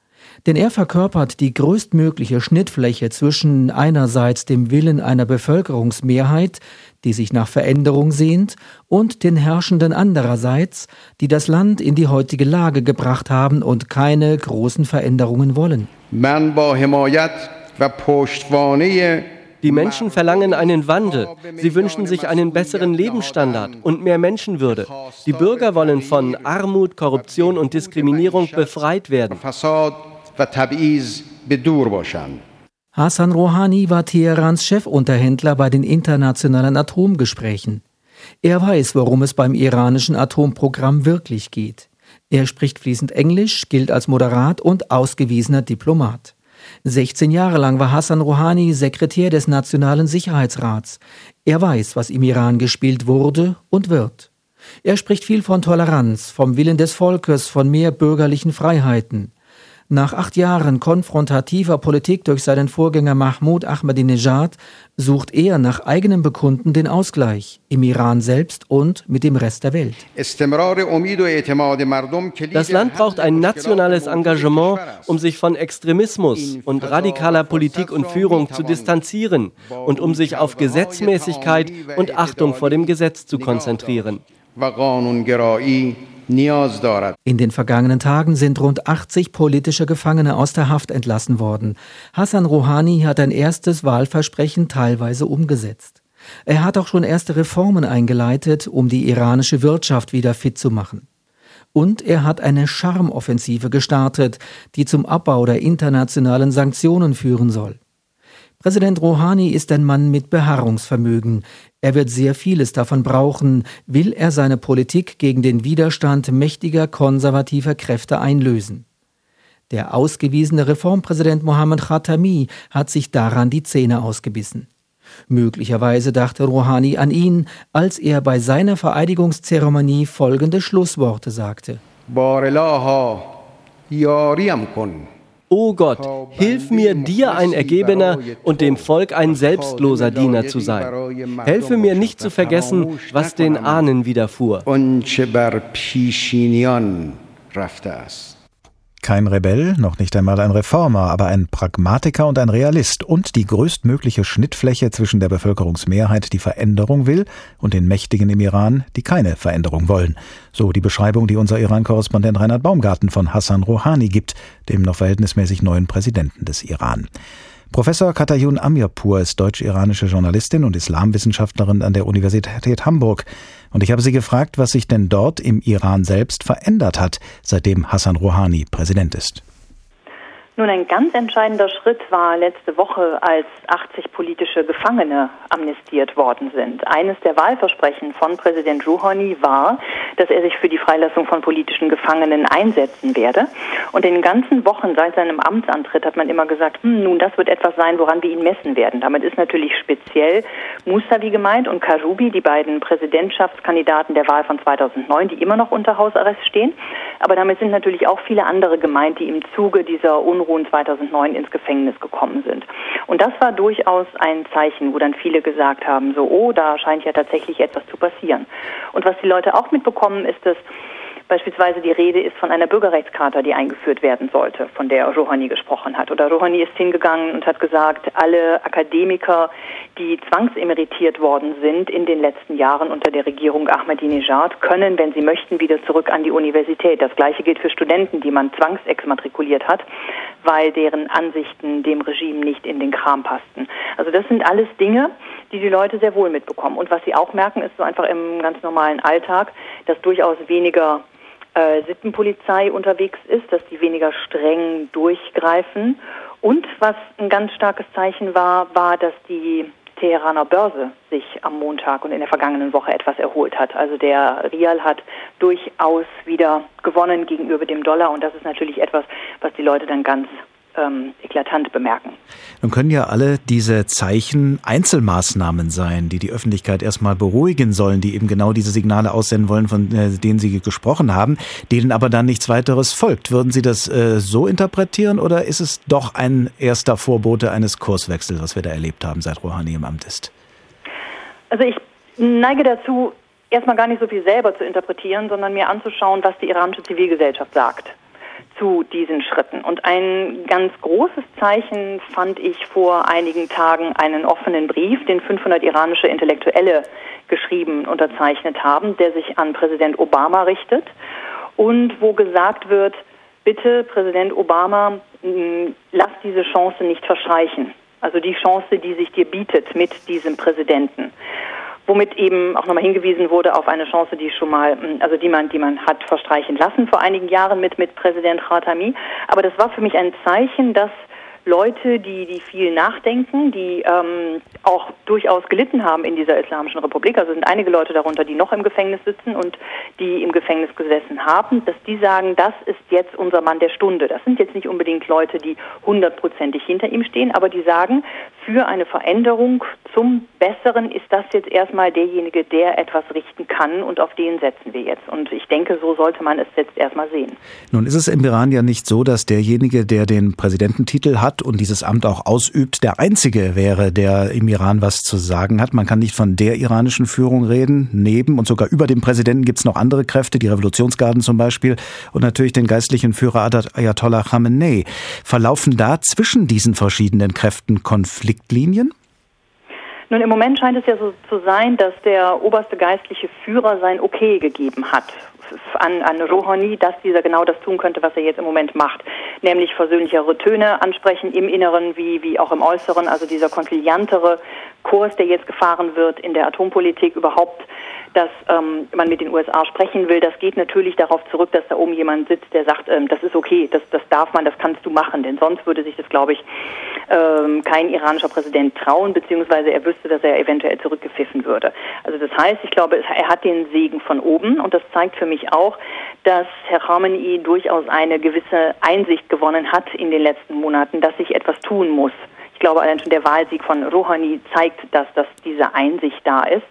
Denn er verkörpert die größtmögliche Schnittfläche zwischen einerseits dem Willen einer Bevölkerungsmehrheit, die sich nach Veränderung sehnt, und den Herrschenden andererseits, die das Land in die heutige Lage gebracht haben und keine großen Veränderungen wollen. Die Menschen verlangen einen Wandel. Sie wünschen sich einen besseren Lebensstandard und mehr Menschenwürde. Die Bürger wollen von Armut, Korruption und Diskriminierung befreit werden. Hassan Rouhani war Teherans Chefunterhändler bei den internationalen Atomgesprächen. Er weiß, worum es beim iranischen Atomprogramm wirklich geht. Er spricht fließend Englisch, gilt als moderat und ausgewiesener Diplomat. 16 Jahre lang war Hassan Rouhani Sekretär des Nationalen Sicherheitsrats. Er weiß, was im Iran gespielt wurde und wird. Er spricht viel von Toleranz, vom Willen des Volkes, von mehr bürgerlichen Freiheiten. Nach acht Jahren konfrontativer Politik durch seinen Vorgänger Mahmoud Ahmadinejad sucht er nach eigenem Bekunden den Ausgleich im Iran selbst und mit dem Rest der Welt. Das Land braucht ein nationales Engagement, um sich von Extremismus und radikaler Politik und Führung zu distanzieren und um sich auf Gesetzmäßigkeit und Achtung vor dem Gesetz zu konzentrieren. In den vergangenen Tagen sind rund 80 politische Gefangene aus der Haft entlassen worden. Hassan Rouhani hat ein erstes Wahlversprechen teilweise umgesetzt. Er hat auch schon erste Reformen eingeleitet, um die iranische Wirtschaft wieder fit zu machen. Und er hat eine Charmoffensive gestartet, die zum Abbau der internationalen Sanktionen führen soll. Präsident Rouhani ist ein Mann mit Beharrungsvermögen. Er wird sehr vieles davon brauchen, will er seine Politik gegen den Widerstand mächtiger konservativer Kräfte einlösen. Der ausgewiesene Reformpräsident Mohammed Khatami hat sich daran die Zähne ausgebissen. Möglicherweise dachte Rouhani an ihn, als er bei seiner Vereidigungszeremonie folgende Schlussworte sagte. O Gott, hilf mir, dir ein Ergebener und dem Volk ein selbstloser Diener zu sein. Helfe mir nicht zu vergessen, was den Ahnen widerfuhr. Kein Rebell, noch nicht einmal ein Reformer, aber ein Pragmatiker und ein Realist und die größtmögliche Schnittfläche zwischen der Bevölkerungsmehrheit, die Veränderung will, und den Mächtigen im Iran, die keine Veränderung wollen. So die Beschreibung, die unser Iran-Korrespondent Reinhard Baumgarten von Hassan Rouhani gibt, dem noch verhältnismäßig neuen Präsidenten des Iran. Professor Katayun Amirpur ist deutsch-iranische Journalistin und Islamwissenschaftlerin an der Universität Hamburg. Und ich habe sie gefragt, was sich denn dort im Iran selbst verändert hat, seitdem Hassan Rouhani Präsident ist. Nun, ein ganz entscheidender Schritt war letzte Woche, als 80 politische Gefangene amnestiert worden sind. Eines der Wahlversprechen von Präsident Rouhani war, dass er sich für die Freilassung von politischen Gefangenen einsetzen werde. Und in den ganzen Wochen seit seinem Amtsantritt hat man immer gesagt, hm, nun, das wird etwas sein, woran wir ihn messen werden. Damit ist natürlich speziell Musavi gemeint und Karoubi, die beiden Präsidentschaftskandidaten der Wahl von 2009, die immer noch unter Hausarrest stehen. Aber damit sind natürlich auch viele andere gemeint, die im Zuge dieser Unruhe Unruhen 2009 ins Gefängnis gekommen sind. Und das war durchaus ein Zeichen, wo dann viele gesagt haben, so, oh, da scheint ja tatsächlich etwas zu passieren. Und was die Leute auch mitbekommen, ist, dass Beispielsweise die Rede ist von einer Bürgerrechtscharta, die eingeführt werden sollte, von der Rouhani gesprochen hat. Oder Rouhani ist hingegangen und hat gesagt, alle Akademiker, die zwangsemeritiert worden sind in den letzten Jahren unter der Regierung Ahmadinejad, können, wenn sie möchten, wieder zurück an die Universität. Das Gleiche gilt für Studenten, die man zwangsexmatrikuliert hat, weil deren Ansichten dem Regime nicht in den Kram passten. Also das sind alles Dinge, die die Leute sehr wohl mitbekommen. Und was sie auch merken, ist so einfach im ganz normalen Alltag, dass durchaus weniger äh, Sittenpolizei unterwegs ist, dass die weniger streng durchgreifen. Und was ein ganz starkes Zeichen war, war, dass die Teheraner Börse sich am Montag und in der vergangenen Woche etwas erholt hat. Also der Rial hat durchaus wieder gewonnen gegenüber dem Dollar und das ist natürlich etwas, was die Leute dann ganz ähm, eklatant bemerken. Nun können ja alle diese Zeichen Einzelmaßnahmen sein, die die Öffentlichkeit erstmal beruhigen sollen, die eben genau diese Signale aussenden wollen, von äh, denen Sie gesprochen haben, denen aber dann nichts weiteres folgt. Würden Sie das äh, so interpretieren oder ist es doch ein erster Vorbote eines Kurswechsels, was wir da erlebt haben, seit Rouhani im Amt ist? Also ich neige dazu, erstmal gar nicht so viel selber zu interpretieren, sondern mir anzuschauen, was die iranische Zivilgesellschaft sagt zu diesen Schritten. Und ein ganz großes Zeichen fand ich vor einigen Tagen einen offenen Brief, den 500 iranische Intellektuelle geschrieben unterzeichnet haben, der sich an Präsident Obama richtet und wo gesagt wird, bitte Präsident Obama, lass diese Chance nicht verstreichen. Also die Chance, die sich dir bietet mit diesem Präsidenten womit eben auch nochmal hingewiesen wurde auf eine Chance, die schon mal, hm, also die man, die man hat verstreichen lassen vor einigen Jahren mit, mit Präsident Khatami. Aber das war für mich ein Zeichen, dass Leute, die, die viel nachdenken, die ähm, auch durchaus gelitten haben in dieser Islamischen Republik. Also sind einige Leute darunter, die noch im Gefängnis sitzen und die im Gefängnis gesessen haben, dass die sagen, das ist jetzt unser Mann der Stunde. Das sind jetzt nicht unbedingt Leute, die hundertprozentig hinter ihm stehen, aber die sagen, für eine Veränderung zum Besseren ist das jetzt erstmal derjenige, der etwas richten kann und auf den setzen wir jetzt. Und ich denke, so sollte man es jetzt erstmal sehen. Nun ist es im Iran ja nicht so, dass derjenige, der den Präsidententitel hat und dieses Amt auch ausübt, der einzige wäre, der im Iran was zu sagen hat. Man kann nicht von der iranischen Führung reden. Neben und sogar über dem Präsidenten gibt es noch andere Kräfte, die Revolutionsgarden zum Beispiel und natürlich den geistlichen Führer Ayatollah Khamenei. Verlaufen da zwischen diesen verschiedenen Kräften Konflikte? Konfliktlinien? Nun, im Moment scheint es ja so zu sein, dass der oberste geistliche Führer sein Okay gegeben hat an, an Rouhani, dass dieser genau das tun könnte, was er jetzt im Moment macht, nämlich versöhnlichere Töne ansprechen im Inneren wie, wie auch im Äußeren, also dieser konziliantere Kurs, der jetzt gefahren wird in der Atompolitik überhaupt dass ähm, man mit den USA sprechen will, das geht natürlich darauf zurück, dass da oben jemand sitzt, der sagt, ähm, das ist okay, das, das darf man, das kannst du machen. Denn sonst würde sich das, glaube ich, ähm, kein iranischer Präsident trauen, beziehungsweise er wüsste, dass er eventuell zurückgepfiffen würde. Also das heißt, ich glaube, er hat den Segen von oben und das zeigt für mich auch, dass Herr Khamenei durchaus eine gewisse Einsicht gewonnen hat in den letzten Monaten, dass sich etwas tun muss glaube, allein schon der Wahlsieg von Rouhani zeigt, dass, dass diese Einsicht da ist.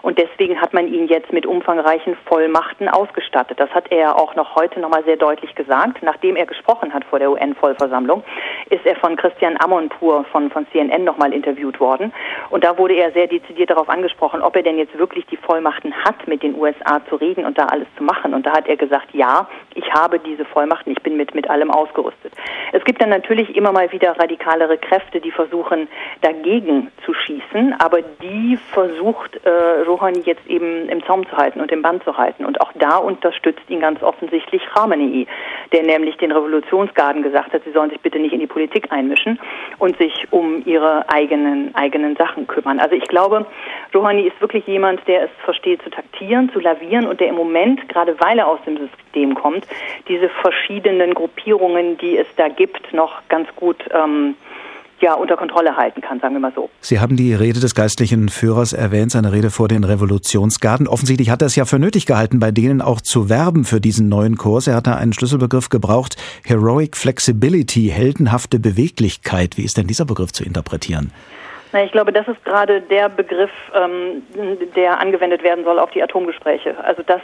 Und deswegen hat man ihn jetzt mit umfangreichen Vollmachten ausgestattet. Das hat er auch noch heute nochmal sehr deutlich gesagt. Nachdem er gesprochen hat vor der UN-Vollversammlung, ist er von Christian Amonpour von, von CNN nochmal interviewt worden. Und da wurde er sehr dezidiert darauf angesprochen, ob er denn jetzt wirklich die Vollmachten hat, mit den USA zu reden und da alles zu machen. Und da hat er gesagt, ja, ich habe diese Vollmachten, ich bin mit, mit allem ausgerüstet. Es gibt dann natürlich immer mal wieder radikalere Kräfte, die versuchen dagegen zu schießen, aber die versucht äh, Rouhani jetzt eben im Zaum zu halten und im Band zu halten. Und auch da unterstützt ihn ganz offensichtlich Khamenei, der nämlich den Revolutionsgarden gesagt hat, sie sollen sich bitte nicht in die Politik einmischen und sich um ihre eigenen, eigenen Sachen kümmern. Also ich glaube, Rouhani ist wirklich jemand, der es versteht zu taktieren, zu lavieren und der im Moment, gerade weil er aus dem System kommt, diese verschiedenen Gruppierungen, die es da gibt, noch ganz gut ähm, ja, unter Kontrolle halten kann, sagen wir mal so. Sie haben die Rede des geistlichen Führers erwähnt, seine Rede vor den Revolutionsgarden. Offensichtlich hat er es ja für nötig gehalten, bei denen auch zu werben für diesen neuen Kurs. Er hat da einen Schlüsselbegriff gebraucht, Heroic Flexibility, heldenhafte Beweglichkeit. Wie ist denn dieser Begriff zu interpretieren? Na, ich glaube, das ist gerade der Begriff, ähm, der angewendet werden soll auf die Atomgespräche. Also das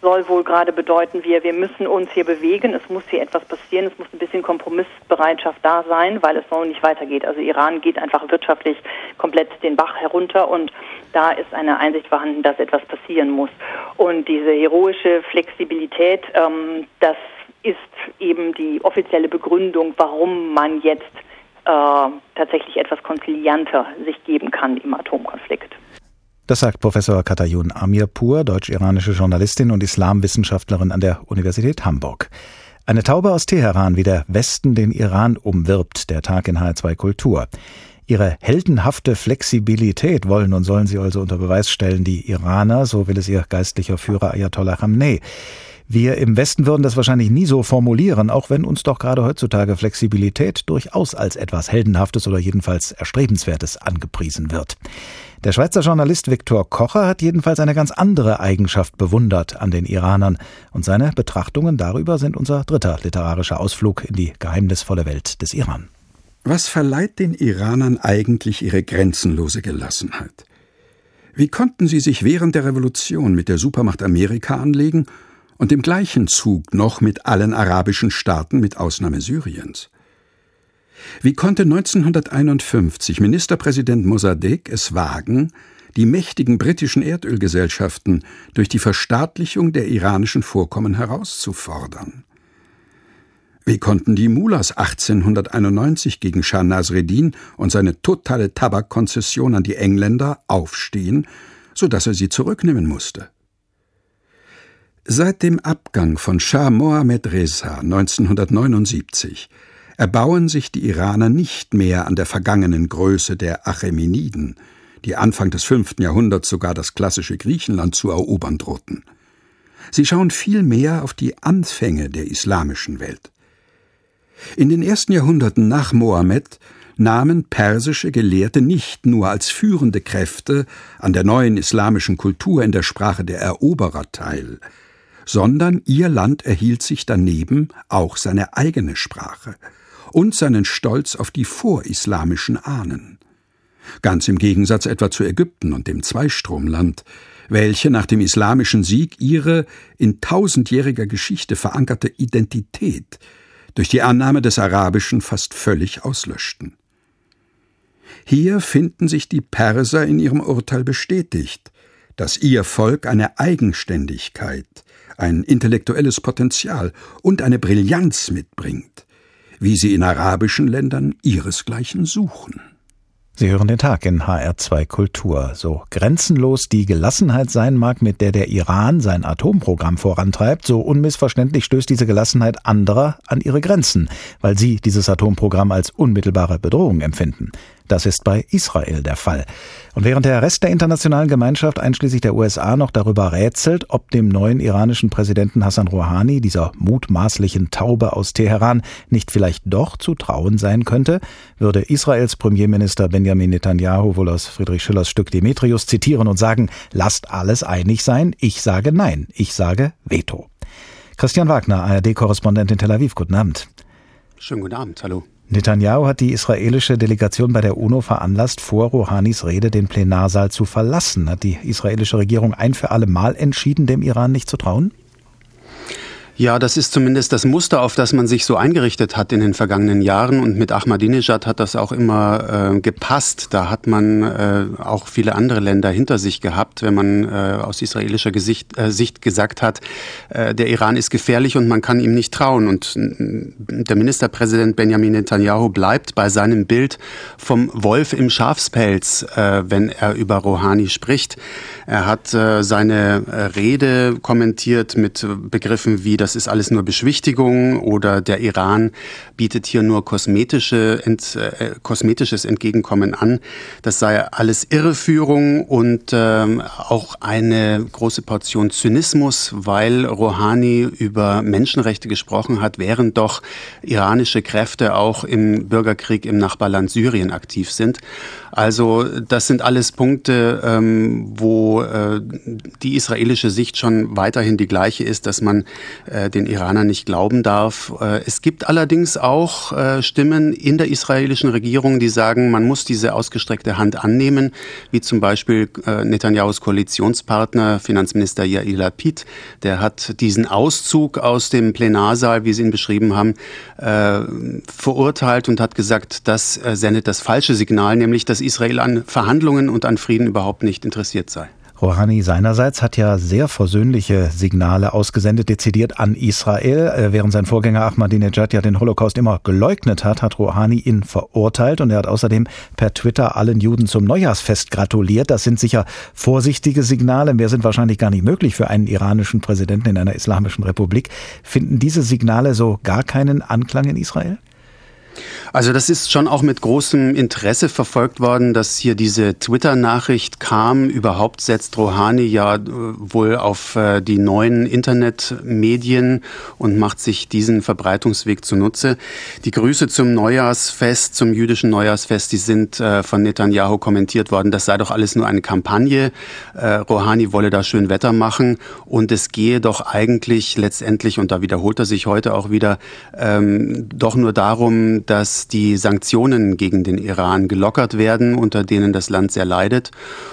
soll wohl gerade bedeuten, wir, wir müssen uns hier bewegen, es muss hier etwas passieren, es muss ein bisschen Kompromissbereitschaft da sein, weil es so nicht weitergeht. Also Iran geht einfach wirtschaftlich komplett den Bach herunter und da ist eine Einsicht vorhanden, dass etwas passieren muss. Und diese heroische Flexibilität, ähm, das ist eben die offizielle Begründung, warum man jetzt äh, tatsächlich etwas konzilianter sich geben kann im Atomkonflikt. Das sagt Professor Katayun Amirpur, deutsch-iranische Journalistin und Islamwissenschaftlerin an der Universität Hamburg. Eine Taube aus Teheran, wie der Westen den Iran umwirbt, der Tag in HR2 Kultur. Ihre heldenhafte Flexibilität wollen und sollen sie also unter Beweis stellen, die Iraner, so will es ihr geistlicher Führer Ayatollah Khamenei. Wir im Westen würden das wahrscheinlich nie so formulieren, auch wenn uns doch gerade heutzutage Flexibilität durchaus als etwas Heldenhaftes oder jedenfalls Erstrebenswertes angepriesen wird. Der Schweizer Journalist Viktor Kocher hat jedenfalls eine ganz andere Eigenschaft bewundert an den Iranern, und seine Betrachtungen darüber sind unser dritter literarischer Ausflug in die geheimnisvolle Welt des Iran. Was verleiht den Iranern eigentlich ihre grenzenlose Gelassenheit? Wie konnten sie sich während der Revolution mit der Supermacht Amerika anlegen und im gleichen Zug noch mit allen arabischen Staaten mit Ausnahme Syriens. Wie konnte 1951 Ministerpräsident Mossadegh es wagen, die mächtigen britischen Erdölgesellschaften durch die Verstaatlichung der iranischen Vorkommen herauszufordern? Wie konnten die Mullahs 1891 gegen Shah Nasreddin und seine totale Tabakkonzession an die Engländer aufstehen, so dass er sie zurücknehmen musste? Seit dem Abgang von Schah Mohammed Reza 1979 erbauen sich die Iraner nicht mehr an der vergangenen Größe der Achämeniden, die Anfang des fünften Jahrhunderts sogar das klassische Griechenland zu erobern drohten. Sie schauen vielmehr auf die Anfänge der islamischen Welt. In den ersten Jahrhunderten nach Mohammed nahmen persische Gelehrte nicht nur als führende Kräfte an der neuen islamischen Kultur in der Sprache der Eroberer teil, sondern ihr Land erhielt sich daneben auch seine eigene Sprache und seinen Stolz auf die vorislamischen Ahnen. Ganz im Gegensatz etwa zu Ägypten und dem Zweistromland, welche nach dem islamischen Sieg ihre in tausendjähriger Geschichte verankerte Identität durch die Annahme des Arabischen fast völlig auslöschten. Hier finden sich die Perser in ihrem Urteil bestätigt, dass ihr Volk eine Eigenständigkeit, ein intellektuelles Potenzial und eine Brillanz mitbringt, wie sie in arabischen Ländern ihresgleichen suchen. Sie hören den Tag in HR2 Kultur. So grenzenlos die Gelassenheit sein mag, mit der der Iran sein Atomprogramm vorantreibt, so unmissverständlich stößt diese Gelassenheit anderer an ihre Grenzen, weil sie dieses Atomprogramm als unmittelbare Bedrohung empfinden. Das ist bei Israel der Fall. Und während der Rest der internationalen Gemeinschaft einschließlich der USA noch darüber rätselt, ob dem neuen iranischen Präsidenten Hassan Rouhani, dieser mutmaßlichen Taube aus Teheran, nicht vielleicht doch zu trauen sein könnte, würde Israels Premierminister Benjamin Netanyahu wohl aus Friedrich Schillers Stück Demetrius zitieren und sagen, lasst alles einig sein, ich sage nein, ich sage Veto. Christian Wagner, ARD-Korrespondent in Tel Aviv, guten Abend. Schönen guten Abend, hallo. Netanyahu hat die israelische Delegation bei der UNO veranlasst, vor Rouhanis Rede den Plenarsaal zu verlassen. Hat die israelische Regierung ein für alle Mal entschieden, dem Iran nicht zu trauen? Ja, das ist zumindest das Muster, auf das man sich so eingerichtet hat in den vergangenen Jahren. Und mit Ahmadinejad hat das auch immer äh, gepasst. Da hat man äh, auch viele andere Länder hinter sich gehabt, wenn man äh, aus israelischer Gesicht, äh, Sicht gesagt hat, äh, der Iran ist gefährlich und man kann ihm nicht trauen. Und äh, der Ministerpräsident Benjamin Netanyahu bleibt bei seinem Bild vom Wolf im Schafspelz, äh, wenn er über Rouhani spricht. Er hat seine Rede kommentiert mit Begriffen wie das das ist alles nur Beschwichtigung oder der Iran bietet hier nur kosmetische, ent, äh, kosmetisches Entgegenkommen an. Das sei alles Irreführung und ähm, auch eine große Portion Zynismus, weil Rouhani über Menschenrechte gesprochen hat, während doch iranische Kräfte auch im Bürgerkrieg im Nachbarland Syrien aktiv sind. Also das sind alles Punkte, ähm, wo äh, die israelische Sicht schon weiterhin die gleiche ist, dass man äh, den Iranern nicht glauben darf. Äh, es gibt allerdings auch äh, Stimmen in der israelischen Regierung, die sagen, man muss diese ausgestreckte Hand annehmen, wie zum Beispiel äh, Netanyahus Koalitionspartner, Finanzminister Yair Lapid, der hat diesen Auszug aus dem Plenarsaal, wie Sie ihn beschrieben haben, äh, verurteilt und hat gesagt, das äh, sendet das falsche Signal, nämlich dass Israel an Verhandlungen und an Frieden überhaupt nicht interessiert sei. Rouhani seinerseits hat ja sehr versöhnliche Signale ausgesendet, dezidiert an Israel. Äh, während sein Vorgänger Ahmadinejad ja den Holocaust immer geleugnet hat, hat Rouhani ihn verurteilt und er hat außerdem per Twitter allen Juden zum Neujahrsfest gratuliert. Das sind sicher vorsichtige Signale, mehr sind wahrscheinlich gar nicht möglich für einen iranischen Präsidenten in einer islamischen Republik. Finden diese Signale so gar keinen Anklang in Israel? Also das ist schon auch mit großem Interesse verfolgt worden, dass hier diese Twitter-Nachricht kam. Überhaupt setzt Rouhani ja äh, wohl auf äh, die neuen Internetmedien und macht sich diesen Verbreitungsweg zunutze. Die Grüße zum Neujahrsfest, zum jüdischen Neujahrsfest, die sind äh, von Netanyahu kommentiert worden. Das sei doch alles nur eine Kampagne. Rouhani wolle da schön Wetter machen und es gehe doch eigentlich letztendlich, und da wiederholt er sich heute auch wieder, ähm, doch nur darum, dass die Sanktionen gegen den Iran gelockert werden, unter denen das Land sehr leidet.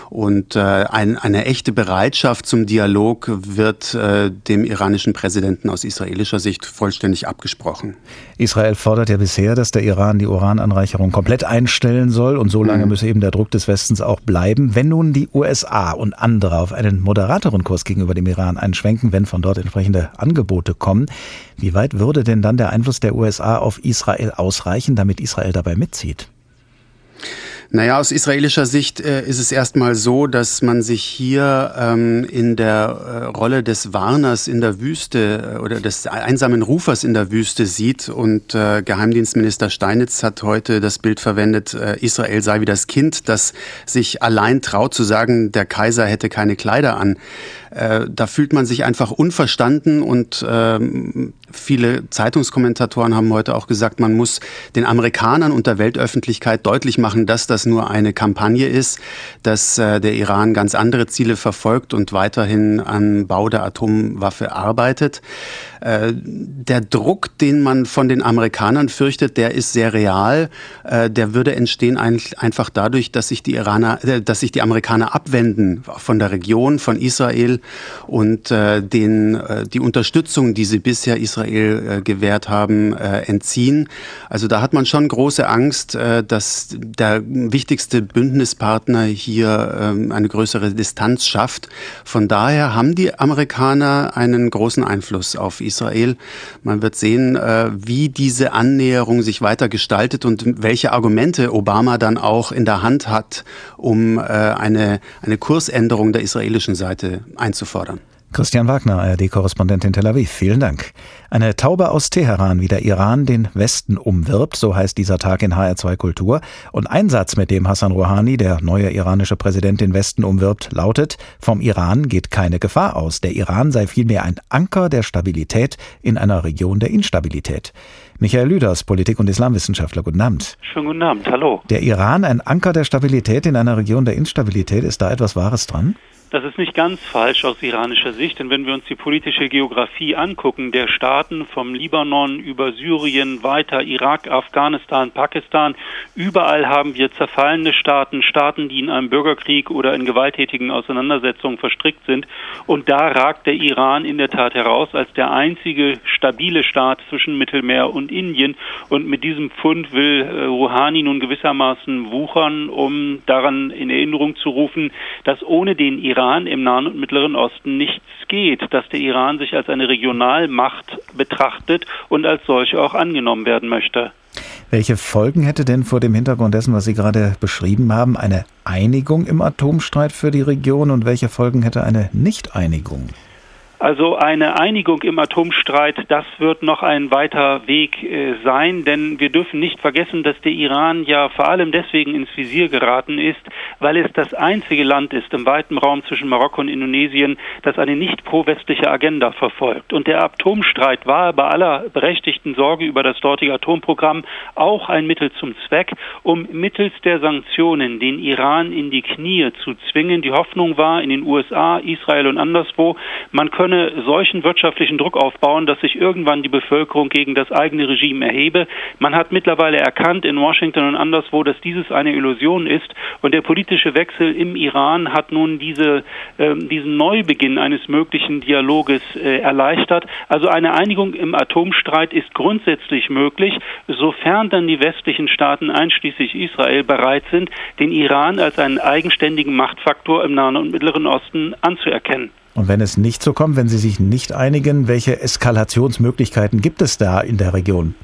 Und äh, ein, eine echte Bereitschaft zum Dialog wird äh, dem iranischen Präsidenten aus israelischer Sicht vollständig abgesprochen. Israel fordert ja bisher, dass der Iran die Urananreicherung komplett einstellen soll und so lange mhm. müsse eben der Druck des Westens auch bleiben. Wenn nun die USA und andere auf einen moderateren Kurs gegenüber dem Iran einschwenken, wenn von dort entsprechende Angebote kommen, wie weit würde denn dann der Einfluss der USA auf Israel ausreichen, damit Israel dabei mitzieht? Naja, aus israelischer Sicht äh, ist es erstmal so, dass man sich hier ähm, in der äh, Rolle des Warners in der Wüste äh, oder des einsamen Rufers in der Wüste sieht. Und äh, Geheimdienstminister Steinitz hat heute das Bild verwendet, äh, Israel sei wie das Kind, das sich allein traut zu sagen, der Kaiser hätte keine Kleider an. Äh, da fühlt man sich einfach unverstanden und ähm, viele Zeitungskommentatoren haben heute auch gesagt, man muss den Amerikanern und der Weltöffentlichkeit deutlich machen, dass das nur eine Kampagne ist, dass äh, der Iran ganz andere Ziele verfolgt und weiterhin am Bau der Atomwaffe arbeitet. Äh, der Druck, den man von den Amerikanern fürchtet, der ist sehr real. Äh, der würde entstehen einfach dadurch, dass sich die Iraner, äh, dass sich die Amerikaner abwenden von der Region, von Israel und den, die Unterstützung, die sie bisher Israel gewährt haben, entziehen. Also da hat man schon große Angst, dass der wichtigste Bündnispartner hier ähm, eine größere Distanz schafft. Von daher haben die Amerikaner einen großen Einfluss auf Israel. Man wird sehen, äh, wie diese Annäherung sich weiter gestaltet und welche Argumente Obama dann auch in der Hand hat, um äh, eine, eine Kursänderung der israelischen Seite einzufordern. Christian Wagner, ARD-Korrespondent in Tel Aviv. Vielen Dank. Eine Taube aus Teheran, wie der Iran den Westen umwirbt, so heißt dieser Tag in HR2 Kultur. Und ein Satz, mit dem Hassan Rouhani, der neue iranische Präsident, den Westen umwirbt, lautet, vom Iran geht keine Gefahr aus. Der Iran sei vielmehr ein Anker der Stabilität in einer Region der Instabilität. Michael Lüders, Politik- und Islamwissenschaftler, guten Abend. Schönen guten Abend, hallo. Der Iran ein Anker der Stabilität in einer Region der Instabilität, ist da etwas Wahres dran? Das ist nicht ganz falsch aus iranischer Sicht, denn wenn wir uns die politische Geografie angucken, der Staaten vom Libanon über Syrien, weiter Irak, Afghanistan, Pakistan, überall haben wir zerfallene Staaten, Staaten, die in einem Bürgerkrieg oder in gewalttätigen Auseinandersetzungen verstrickt sind. Und da ragt der Iran in der Tat heraus als der einzige stabile Staat zwischen Mittelmeer und Indien. Und mit diesem Fund will äh, Rouhani nun gewissermaßen wuchern, um daran in Erinnerung zu rufen, dass ohne den Iran Iran im Nahen und Mittleren Osten nichts geht, dass der Iran sich als eine Regionalmacht betrachtet und als solche auch angenommen werden möchte. Welche Folgen hätte denn vor dem Hintergrund dessen, was Sie gerade beschrieben haben, eine Einigung im Atomstreit für die Region und welche Folgen hätte eine Nicht-Einigung? Also eine Einigung im Atomstreit, das wird noch ein weiter Weg äh, sein, denn wir dürfen nicht vergessen, dass der Iran ja vor allem deswegen ins Visier geraten ist, weil es das einzige Land ist im weiten Raum zwischen Marokko und Indonesien, das eine nicht pro-westliche Agenda verfolgt. Und der Atomstreit war bei aller berechtigten Sorge über das dortige Atomprogramm auch ein Mittel zum Zweck, um mittels der Sanktionen den Iran in die Knie zu zwingen. Die Hoffnung war in den USA, Israel und anderswo, man könnte könne solchen wirtschaftlichen Druck aufbauen, dass sich irgendwann die Bevölkerung gegen das eigene Regime erhebe. Man hat mittlerweile erkannt in Washington und anderswo, dass dieses eine Illusion ist und der politische Wechsel im Iran hat nun diese, äh, diesen Neubeginn eines möglichen Dialoges äh, erleichtert. Also eine Einigung im Atomstreit ist grundsätzlich möglich, sofern dann die westlichen Staaten einschließlich Israel bereit sind, den Iran als einen eigenständigen Machtfaktor im Nahen und Mittleren Osten anzuerkennen. Und wenn es nicht so kommt, wenn sie sich nicht einigen, welche Eskalationsmöglichkeiten gibt es da in der Region?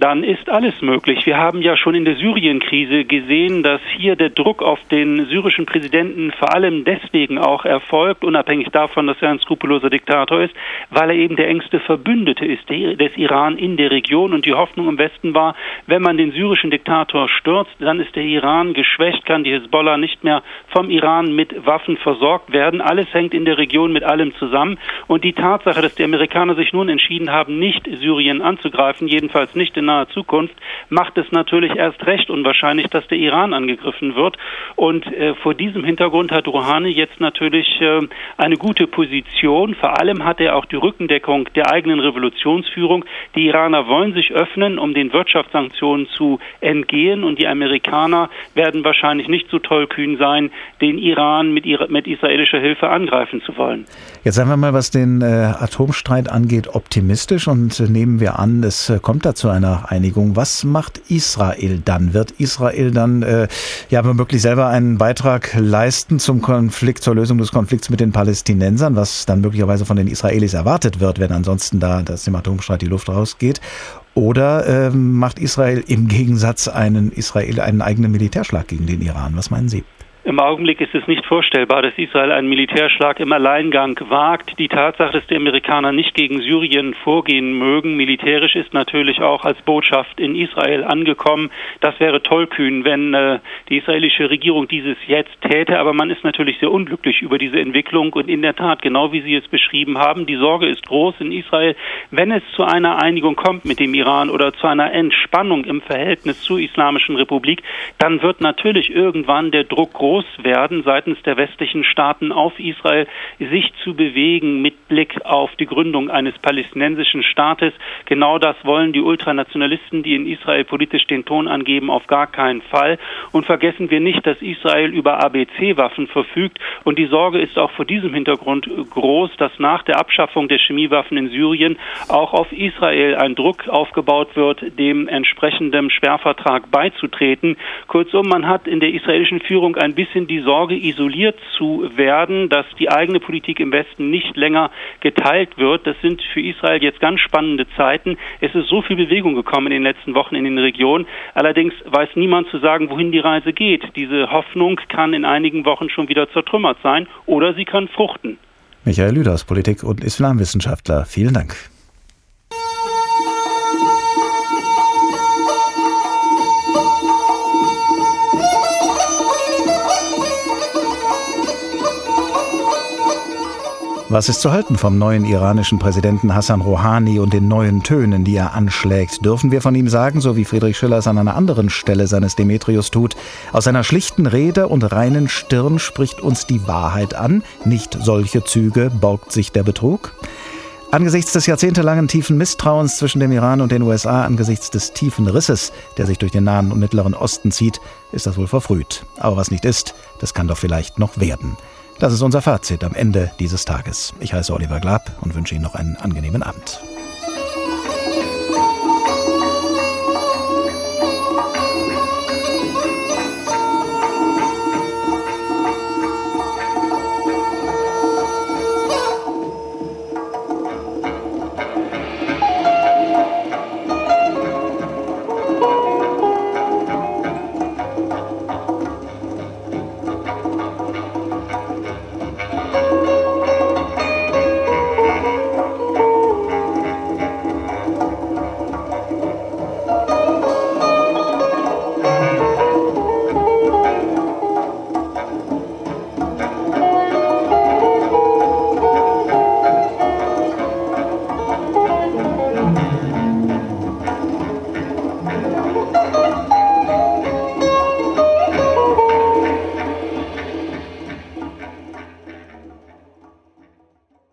Dann ist alles möglich. Wir haben ja schon in der Syrien-Krise gesehen, dass hier der Druck auf den syrischen Präsidenten vor allem deswegen auch erfolgt, unabhängig davon, dass er ein skrupelloser Diktator ist, weil er eben der engste Verbündete ist des Iran in der Region. Und die Hoffnung im Westen war, wenn man den syrischen Diktator stürzt, dann ist der Iran geschwächt, kann die Hisbollah nicht mehr vom Iran mit Waffen versorgt werden. Alles hängt in der Region mit allem zusammen. Und die Tatsache, dass die Amerikaner sich nun entschieden haben, nicht Syrien anzugreifen, jedenfalls nicht in naher Zukunft, macht es natürlich erst recht unwahrscheinlich, dass der Iran angegriffen wird. Und äh, vor diesem Hintergrund hat Rouhani jetzt natürlich äh, eine gute Position. Vor allem hat er auch die Rückendeckung der eigenen Revolutionsführung. Die Iraner wollen sich öffnen, um den Wirtschaftssanktionen zu entgehen. Und die Amerikaner werden wahrscheinlich nicht so tollkühn sein, den Iran mit, mit israelischer Hilfe angreifen zu wollen. Jetzt sagen wir mal, was den äh, Atomstreit angeht, optimistisch und äh, nehmen wir an, es äh, kommt da zu einer Einigung. Was macht Israel dann? Wird Israel dann äh, ja womöglich selber einen Beitrag leisten zum Konflikt, zur Lösung des Konflikts mit den Palästinensern, was dann möglicherweise von den Israelis erwartet wird, wenn ansonsten da das dem Atomstreit die Luft rausgeht? Oder äh, macht Israel im Gegensatz einen Israel einen eigenen Militärschlag gegen den Iran? Was meinen Sie? Im Augenblick ist es nicht vorstellbar, dass Israel einen Militärschlag im Alleingang wagt. Die Tatsache, dass die Amerikaner nicht gegen Syrien vorgehen mögen, militärisch ist natürlich auch als Botschaft in Israel angekommen. Das wäre tollkühn, wenn äh, die israelische Regierung dieses jetzt täte. Aber man ist natürlich sehr unglücklich über diese Entwicklung. Und in der Tat, genau wie Sie es beschrieben haben, die Sorge ist groß in Israel, wenn es zu einer Einigung kommt mit dem Iran oder zu einer Entspannung im Verhältnis zur Islamischen Republik, dann wird natürlich irgendwann der Druck groß groß werden seitens der westlichen Staaten auf Israel, sich zu bewegen mit Blick auf die Gründung eines palästinensischen Staates. Genau das wollen die Ultranationalisten, die in Israel politisch den Ton angeben, auf gar keinen Fall. Und vergessen wir nicht, dass Israel über ABC-Waffen verfügt. Und die Sorge ist auch vor diesem Hintergrund groß, dass nach der Abschaffung der Chemiewaffen in Syrien auch auf Israel ein Druck aufgebaut wird, dem entsprechenden Sperrvertrag beizutreten. Kurzum, man hat in der israelischen Führung ein bisschen die Sorge, isoliert zu werden, dass die eigene Politik im Westen nicht länger geteilt wird. Das sind für Israel jetzt ganz spannende Zeiten. Es ist so viel Bewegung gekommen in den letzten Wochen in den Regionen. Allerdings weiß niemand zu sagen, wohin die Reise geht. Diese Hoffnung kann in einigen Wochen schon wieder zertrümmert sein oder sie kann fruchten. Michael Lüders, Politik- und Islamwissenschaftler. Vielen Dank. Was ist zu halten vom neuen iranischen Präsidenten Hassan Rouhani und den neuen Tönen, die er anschlägt? Dürfen wir von ihm sagen, so wie Friedrich Schiller es an einer anderen Stelle seines Demetrius tut, aus seiner schlichten Rede und reinen Stirn spricht uns die Wahrheit an, nicht solche Züge borgt sich der Betrug? Angesichts des jahrzehntelangen tiefen Misstrauens zwischen dem Iran und den USA, angesichts des tiefen Risses, der sich durch den Nahen und Mittleren Osten zieht, ist das wohl verfrüht. Aber was nicht ist, das kann doch vielleicht noch werden. Das ist unser Fazit am Ende dieses Tages. Ich heiße Oliver Glab und wünsche Ihnen noch einen angenehmen Abend.